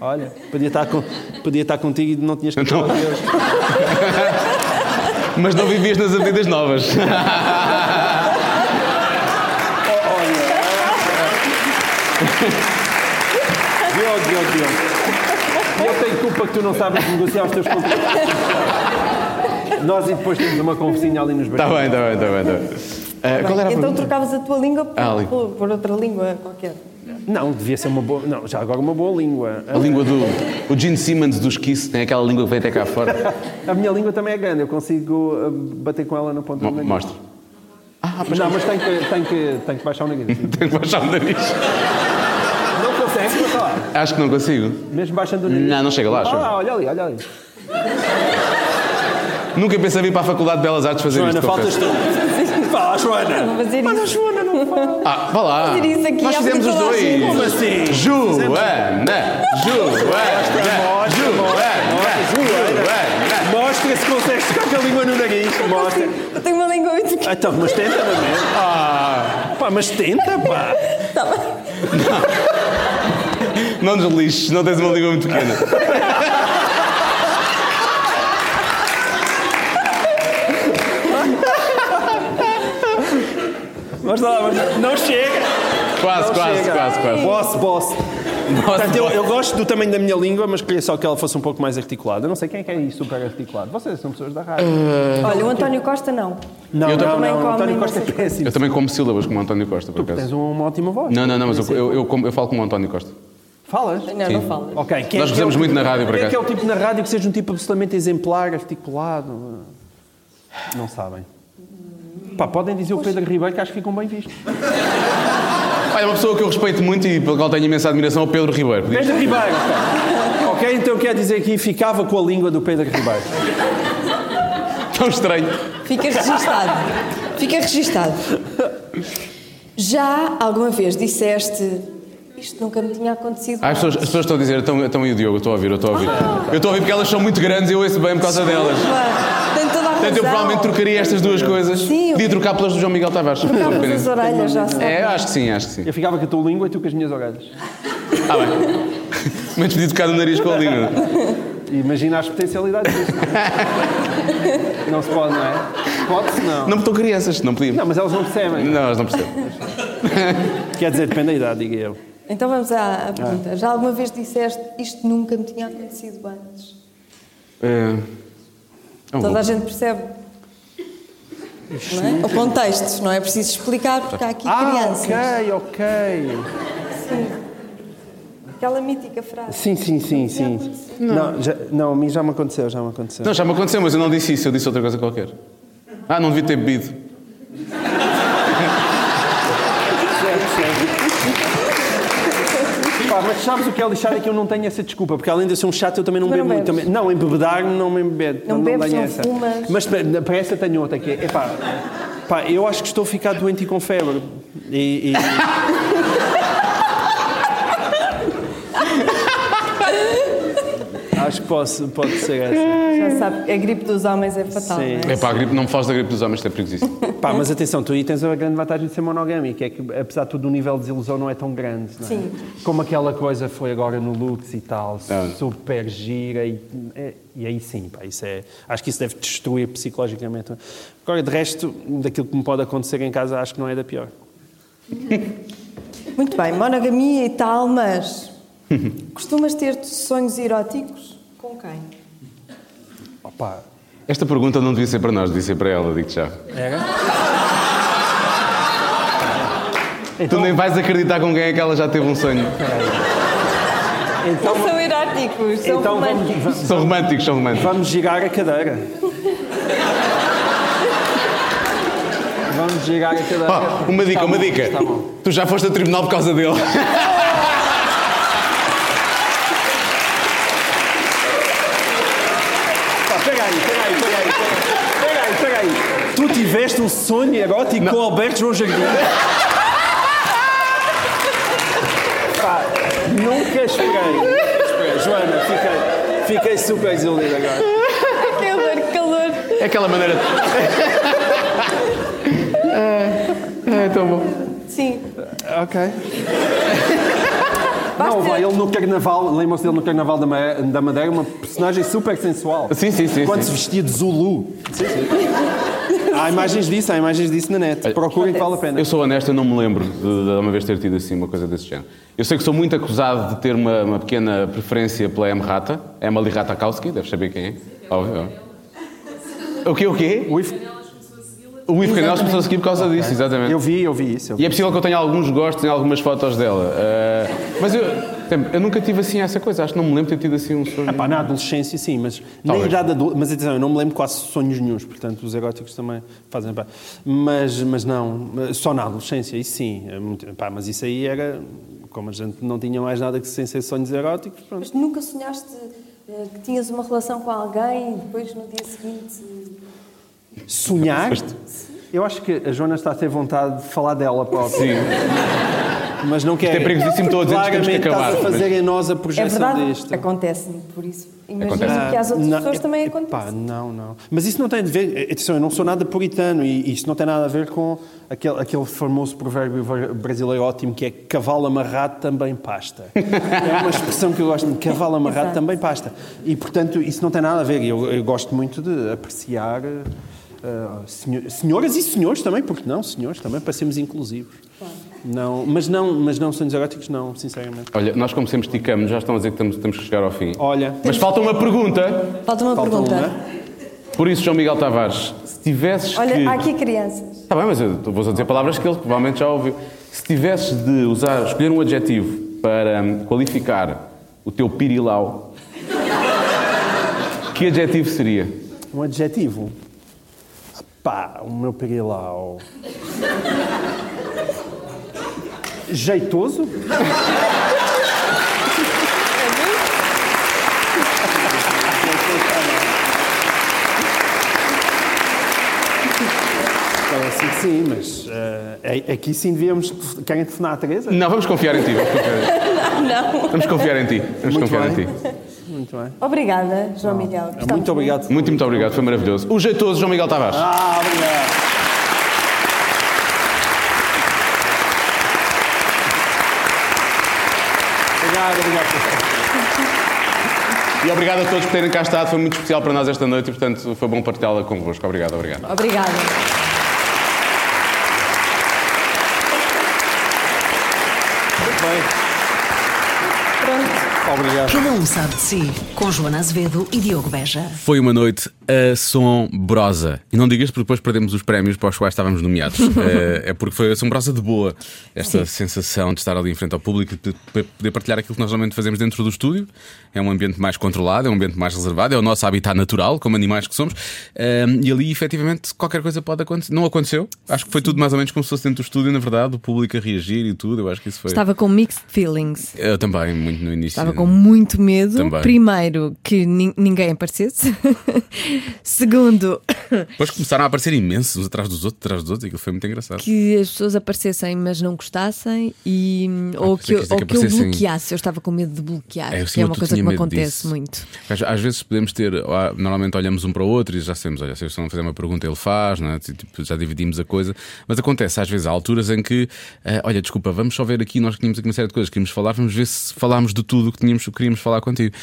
Olha, podia estar, com, podia estar contigo e não tinhas que Então- falar de Deus. Mas não vivias nas Avenidas Novas. Diogo, eu tenho culpa que tu não sabes negociar os teus contratos. Nós e depois temos uma conversinha ali nos Está bastidores. bem, está bem, está bem. Está bem. Ah, qual era a então pergunta? trocavas a tua língua por, Ah, por- por outra língua qualquer. Não, devia ser uma boa. Não, já agora uma boa língua. A língua do o Gene Simmons dos Kiss tem aquela língua que vem até cá fora. A minha língua também é grande, eu consigo uh, bater com ela na ponta Mo- do nariz. Mostra. Não, mas tem que, tem que, tem que baixar o nariz. Tenho que baixar o nariz. Consegues, mas lá. Acho que não consigo. Mesmo baixando o nariz. Não, não chega lá, chega. Ah, olha ali, olha ali. Nunca pensei vir para a Faculdade de Belas Artes fazer Joana, isto. faltas confesso. tu. Fala, Joana. Vou fazer isso. Joana não fala. Ah, vá lá. Fazer isso aqui Nós fizemos os a dois. gente. Como assim? Joana, Joana, Joana, Mostra se consegues tocar com a língua no nariz. Mostra. Eu tenho uma língua muito Ah, Então, mas tenta, não é? Ah, Pá, mas tenta, pá. Tá bem. não nos lixes, não tens uma língua muito pequena. Mas lá, mas não chega. Quase, Não quase, chega. quase, quase. Boss, boss. Portanto, eu, eu gosto do tamanho da minha língua, mas queria só que ela fosse um pouco mais articulada. Eu não sei quem é que é isso super articulado. Vocês são pessoas da rádio. Olha, o António Costa não. não, eu não, também não. como António Costa é péssimo. Eu também como sílabas como o António Costa, por Tens acaso. uma ótima voz. Não, não, não, mas eu, eu, eu, como- eu falo como o António Costa. Falas? Não, não falo. Ok. Quem Nós é que é o gozamos muito tipo- na rádio, por Quem é que é o tipo na rádio que seja um tipo absolutamente exemplar, articulado? Não sabem. Pá, podem dizer o Pedro Ribeiro que acho que ficam bem vistos. Olha, uma pessoa que eu respeito muito e pela qual tenho imensa admiração é o Pedro Ribeiro. Pedro Ribeiro. ok. ok, então quer dizer que ficava com a língua do Pedro Ribeiro. Tão estranho. Fica registado. Fica registado. Já alguma vez disseste isto nunca me tinha acontecido Ah, as, pessoas, as antes"? pessoas estão a dizer, então, então e o Diogo? Eu estou a ouvir, eu estou a ouvir. Eu estou a ouvir porque elas são muito grandes e eu ouço bem por causa delas. Tem toda a razão. Portanto, eu provavelmente trocaria estas duas coisas. Sim, eu- Podia trocar pelas do João Miguel Tavares. Trocavas as orelhas, já sabe. É, acho que sim, acho que sim. Eu ficava com a tua língua e tu com as minhas orelhas. Ah, bem. Menos podia tocar no nariz com a língua. Imagina as potencialidades disso. Não se pode, não é? Pode-se, não. Não me estão crianças, não podia. Não, mas elas não percebem. Não, elas não percebem. Quer dizer, depende da idade, diga eu. Então vamos à, à pergunta. Já alguma vez disseste isto nunca me tinha acontecido antes? É... é um Toda bom- a gente percebe. Não é? O contexto, não é preciso explicar porque há aqui Ah, crianças. ok, ok. Sim. Aquela mítica frase. Sim, sim, sim, sim. Não, já, não, a mim já me aconteceu, já me aconteceu. Não, já me aconteceu, mas eu não disse isso, eu disse outra coisa qualquer. Ah, não devia ter bebido. Pá, mas sabes o que é lixado é que eu não tenho essa desculpa, porque além de eu ser um chato, eu também não bebo não muito. Também, não, embebedar não me embebedo. Não bebes, tenho não essa. fumas. Mas pa- para essa tenho outra que é, epá, pá, eu acho que estou a ficar doente e com febre. E, e- acho que posso, pode ser essa. Já sabe, a gripe dos homens é fatal, Sim. não é? É pá, a gripe, não me fales da gripe dos homens, isto é perigosíssimo. Pá, mas atenção, tu aí tens a grande vantagem de ser monogâmico, é que apesar de tudo o nível de desilusão não é tão grande. Não é? Sim. Como aquela coisa foi agora no Lux e tal, É. super gira e, é- e aí sim, pá, isso é, acho que isso deve destruir psicologicamente. Agora, de resto, daquilo que me pode acontecer em casa, acho que não é da pior. Muito bem, monogamia e tal, mas costumas ter sonhos eróticos? Quem? Opa, Esta pergunta não devia ser para nós, devia ser para ela, digo-te já. era? Tu nem vais acreditar com quem é que ela já teve um sonho. Então, Não são eróticos, são então vamos, românticos. vamos, São românticos, são românticos. vamos girar a cadeira. Vamos girar a cadeira. Pá, uma dica, Tá uma bom, dica. tá bom. Tu já foste a tribunal por causa dele. Pá, pega aí, pega aí, pega aí, pega aí, pega aí. Tu tiveste um sonho erótico com o Alberto João Jardim? Pá, nunca esperei. Joana, fiquei, fiquei super desiludido agora. Que calor. É aquela maneira. é, é tão bom. Sim. Ok. Não, vai, ele no carnaval, lembram-se dele no carnaval da Ma- da Madeira, uma personagem super sensual. Sim, sim, sim. Quando sim. se vestia de Zulu. Sim, sim. Há imagens disso, há imagens disso na net. Procurem que vale a pena. Eu sou honesto, eu não me lembro de, de uma vez ter tido assim uma coisa desse género. Eu sei que sou muito acusado de ter uma, uma pequena preferência pela M. Rata, Emily Ratakowski, deves saber quem é. Óbvio. O quê, o quê? O if- O Ivo Canelos começou a seguir por causa disso, exatamente. Eu vi, eu vi isso. eu vi. E é possível que eu tenha alguns gostos em algumas fotos dela. Ah, mas eu, eu nunca tive assim essa coisa, acho que não me lembro de ter tido assim um sonho. Ah, pá, na adolescência sim, mas na Talvez. idade adulta. Mas atenção, eu não me lembro quase sonhos nenhums, portanto os eróticos também fazem pá. Mas, mas não, só na adolescência, isso sim. é muito- pá, mas isso aí era. Como a gente não tinha mais nada que sem ser sonhos eróticos, pronto. Mas nunca sonhaste eh, que tinhas uma relação com alguém e depois no dia seguinte. Sonhar? Eu acho que a Joana está a ter vontade de falar dela própria. Sim. Mas não quer. é perigosíssimo, estou a dizer que temos que acabar, estás a mas- fazer em nós a É projeção verdade, disto. acontece-me, por isso. Imagino Acontece. que às outras Não, pessoas é- também é- acontece. pá, não, não. Mas isso não tem a ver. Atenção, eu não sou nada puritano e isso não tem nada a ver com aquele, aquele famoso provérbio brasileiro ótimo que é cavalo amarrado também pasta. É uma expressão que eu gosto muito. Cavalo amarrado Exato. também pasta. E portanto, isso não tem nada a ver. Eu, eu gosto muito de apreciar. senho- senhoras e senhores também, porque não, senhores também, para sermos inclusivos. Não, mas não, mas não sonhos eróticos, não, sinceramente. Olha, nós como sempre esticamos, já estão a dizer que temos, temos que chegar ao fim. Olha, Mas falta uma pergunta. Falta uma falta pergunta. uma. Por isso, João Miguel Tavares, se tivesses Olha, que... há aqui crianças. Está bem, mas eu vou só dizer palavras que ele provavelmente já ouviu. Se tivesses de usar, escolher um adjetivo para hum, qualificar o teu pirilau, que adjetivo seria? Um adjetivo. Pá, o meu perilau. Jeitoso? Parece que sim, mas eh, aqui sim devíamos. Querem telefonar a Teresa? Não, vamos confiar em ti. Vamos confiar em ti. Não. Vamos confiar em ti. Vamos Muito confiar em bem. ti. Muito bem. Obrigada, João Miguel. Gostamos Muito obrigado. Muito, muito obrigado. Foi maravilhoso. O jeitoso João Miguel Tavares. Ah, obrigado. Obrigado, obrigado. E obrigado a todos por terem cá estado. Foi muito especial para nós esta noite e, portanto, foi bom partilhá-la convosco. Obrigado, obrigado. Obrigada. Muito bem. Obrigado. Cada um sabe de si, com Joana Azevedo e Diogo Beja. Foi uma noite assombrosa. E não digas porque depois perdemos os prémios para os quais estávamos nomeados. é, é porque foi assombrosa de boa. Esta sensação de estar ali em frente ao público e de poder partilhar aquilo que nós normalmente fazemos dentro do estúdio. É um ambiente mais controlado, é um ambiente mais reservado, é o nosso habitat natural, como animais que somos. Ahm, e ali, efetivamente, qualquer coisa pode acontecer. Não aconteceu. Acho que foi tudo mais ou menos como se fosse dentro do estúdio, na verdade, o público a reagir e tudo. Eu acho que isso foi. Estava com mixed feelings. Eu também, muito no início. Estava com muito medo. Também. Primeiro, que nin- ninguém aparecesse. Segundo, Depois começaram a aparecer imensos uns atrás dos outros, atrás dos outros, e aquilo foi muito engraçado. que as pessoas aparecessem, mas não gostassem, e, ou, pensei que, eu- ou que que eu bloqueasse. Eu estava com medo de bloquear, É, que é uma coisa que me acontece disso. muito. Às, vezes podemos ter, ah, normalmente olhamos um para o outro e já sabemos, olha, se eu não fazer uma pergunta, ele faz, é? Tipo, já dividimos a coisa, mas acontece às vezes há alturas em que, ah, olha, desculpa, vamos só ver aqui, nós tínhamos aqui uma série de coisas que queríamos falar, vamos ver se falámos de tudo o que tínhamos, que queríamos falar contigo.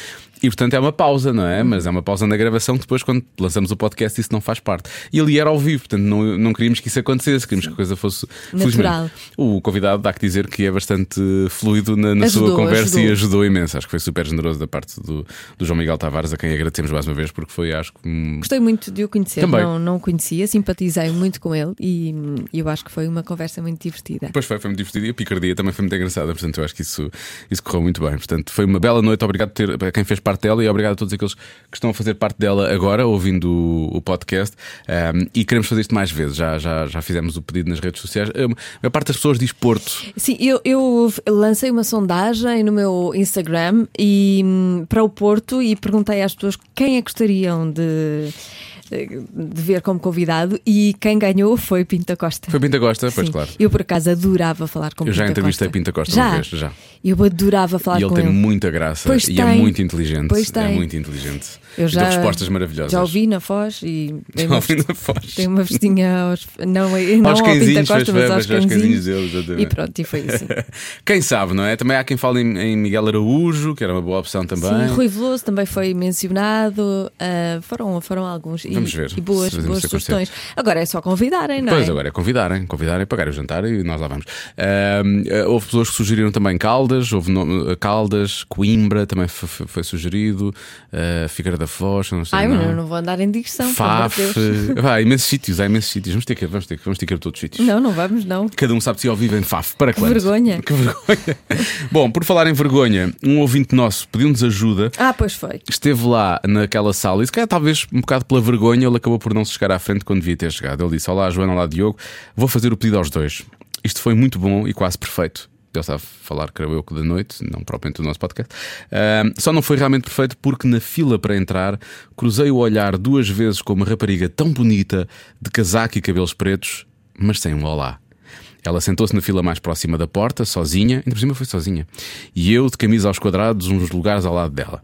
E portanto é uma pausa, não é? Mas é uma pausa na gravação depois, quando lançamos o podcast, isso não faz parte. E ali era ao vivo, portanto não, não queríamos que isso acontecesse, queríamos que a coisa fosse Natural. O convidado dá que dizer que é bastante fluido na, na sua Ajudou, conversa e ajudou. ajudou imenso. Acho que foi super generoso da parte do, do João Miguel Tavares, a quem agradecemos mais uma vez, porque foi, acho que. hum, Gostei muito de o conhecer, Também. não, não o conhecia, simpatizei muito com ele e, e eu acho que foi uma conversa muito divertida. Depois foi, foi muito divertido e a picardia também foi muito engraçada, portanto eu acho que isso, isso correu muito bem. Portanto, foi uma bela noite, obrigado ter, a quem fez parte dela e obrigado a todos aqueles que estão a fazer parte dela agora, ouvindo o, o podcast. Um, e queremos fazer isto mais vezes, já, já, já fizemos o pedido nas redes sociais. Um, a parte das pessoas diz Porto. Sim, eu, eu lancei uma sondagem no meu Instagram e, hum, para o Porto e perguntei às pessoas quem é que gostariam de, de ver como convidado e quem ganhou foi Pinta Costa. Foi Pinta Costa, pois Sim. claro. Eu por acaso adorava falar com Eu já Pinta entrevistei Costa. Pinta Costa já? uma vez, já. Eu adorava falar E ele com tem ele. muita graça Pois e é tem. muito inteligente. Pois É tem. muito inteligente. Eu E já respostas maravilhosas. Já ouvi na Foz e Já uma, ouvi na Foz. tem uma vestinha aos, não, não Aos ao cãezinhos, Costa, fez mas aos cãezinhos cãezinhos. dele, exatamente. E pronto, e foi assim. Quem sabe, não é? Também há quem fale em, em Miguel Araújo, que era uma boa opção também. Sim, Rui Veloso também foi mencionado. ah, foram, foram alguns. E, Vamos ver E boas, boas isso acontecer. sugestões. Agora é só convidarem, não Pois é? agora é convidarem, convidarem, pagar o jantar e nós lá vamos. Ah, houve pessoas que sugeriram também Caldas, houve no- Caldas, Coimbra também foi, foi- foi sugerido, uh, Figueira da Foz, não sei Ai, não. mas eu não vou andar em digressão, Faf, há imensos sítios, há imensos sítios. Vamos ter que ir, vamos ter que, vamos ter que ir a todos os sítios. Não, não vamos, não. Cada um sabe se ao vivo em Faf. Para quanto? vergonha. Que vergonha. Bom, por falar em vergonha, um ouvinte nosso pediu-nos ajuda. Ah, pois foi. Esteve lá naquela sala e se calhar talvez um bocado pela vergonha ele acabou por não se chegar à frente quando devia ter chegado. Ele disse: Olá, Joana, olá, Diogo, vou fazer o pedido aos dois. Isto foi muito bom e quase perfeito. Estava a falar, creio eu, que da noite, não propriamente do nosso podcast. Ahm, só não foi realmente perfeito porque na fila para entrar cruzei o olhar duas vezes com uma rapariga tão bonita, de casaco e cabelos pretos, mas sem um olá. Ela sentou-se na fila mais próxima da porta, sozinha, ainda por cima foi sozinha. E eu, de camisa aos quadrados, uns lugares ao lado dela.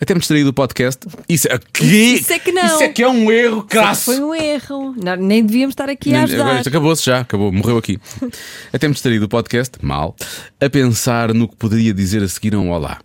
Até me distraí do podcast. Isso, aqui, Isso é que não. Isso é que é um erro crasso. Foi um erro. Não, nem devíamos estar aqui a ajudar. agora isto acabou-se já, acabou, morreu aqui. Até me distraí do podcast, mal, a pensar no que poderia dizer a seguir a um olá.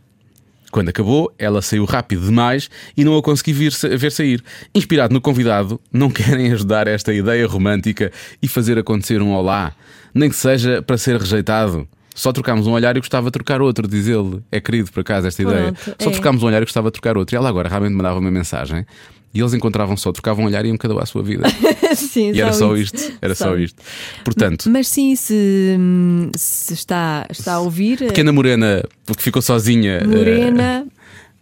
Quando acabou, ela saiu rápido demais e não a consegui vir, ver sair. Inspirado no convidado, não querem ajudar esta ideia romântica e fazer acontecer um olá, nem que seja para ser rejeitado. Só trocámos um olhar e gostava de trocar outro, diz ele. É querido, por acaso, esta ideia. Pronto, Só é. trocámos um olhar e gostava de trocar outro. E ela agora realmente mandava uma mensagem e eles encontravam só, trocavam um olhar e iam cada um à sua vida. Sim, E era só isso. isto, era só isto. Portanto, Mas sim, se, se está, está a ouvir, pequena morena, porque ficou sozinha, eh, Morena,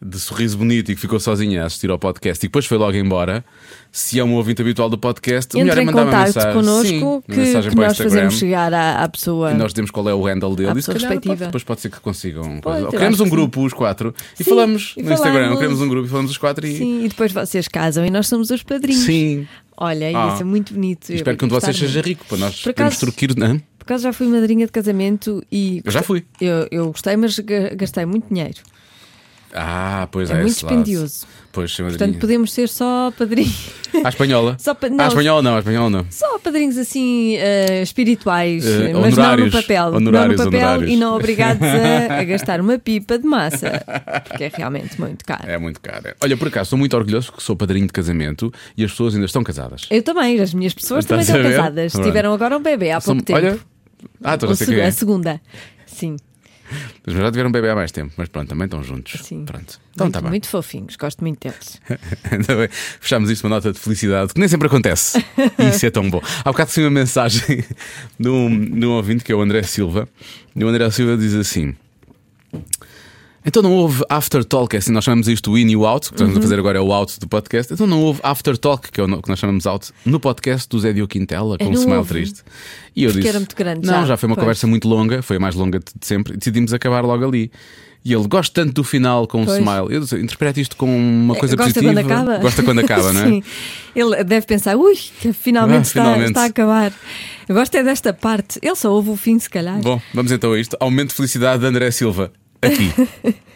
de sorriso bonito e que ficou sozinha a assistir ao podcast e depois foi logo embora. Se é um ouvinte habitual do podcast, o melhor entre é mandar uma mensagem. connosco Sim, que, mensagem que nós Instagram. fazemos chegar à, à pessoa. E nós dizemos qual é o handle dele e se calhar pode- depois pode ser que consigam. Pode, acho um grupo, os quatro, e Sim, falamos e no Instagram. falamos. Queremos um grupo e falamos os quatro e. Sim, e depois vocês casam e nós somos os padrinhos. Sim. Olha, Ah. isso é muito bonito. Eu Espero que um de vocês seja rico para nós Por podemos. Não? Por acaso já fui madrinha de casamento e. Eu já fui. Eu, eu gostei, mas ga- gastei muito dinheiro. Ah, pois É é. muito dispendioso. Pois, Portanto, podemos ser só padrinhos. À espanhola. Só pa- À não. espanhola não, à espanhola não. Só padrinhos assim eh, espirituais, Eh, mas não no honorários. papel. não Honorários, no papel honorários. e não obrigados a, a gastar uma pipa de massa, porque é realmente muito caro. É muito caro. é. Olha, por acaso, estou muito orgulhoso que sou padrinho de casamento e as pessoas ainda estão casadas. Eu também, as minhas pessoas Estás também a estão casadas. Tiveram agora um bebê há pouco tempo. Olha. Ah, estou a quem é. A segunda. Sim, Mas já tiveram um bebê há mais tempo, mas pronto, também estão juntos. sim. Pronto. Então muito, bem. muito fofinhos, gosto muito deles. Ainda bem. Fechámos isto uma nota de felicidade, que nem sempre acontece. Isso é tão bom. Há bocado recebi uma mensagem de um, de um ouvinte que é o André Silva. E o André Silva diz assim. Então não houve after talk, é assim nós chamamos isto o in e o out, o que estamos a Uhum. fazer agora é o out do podcast. Então não houve after talk, que é o que nós chamamos out, no podcast do Zé Diogo Quintela, com É, um smile houve. triste. E eu Porque disse: era muito grande Não, já, já foi uma pois. conversa muito longa, foi a mais longa de sempre, e decidimos acabar logo ali. E ele gosta tanto do final com um Pois. smile. Eu disse, interpreta isto como uma coisa Gosta positiva. quando acaba? Gosta quando acaba, não é? Sim. Ele deve pensar, ui, que finalmente, Ah, está, finalmente. está a acabar. Eu gosto é desta parte. Ele só ouve o fim, se calhar. Bom, vamos então a isto. Aumento de felicidade de André Silva. Aqui.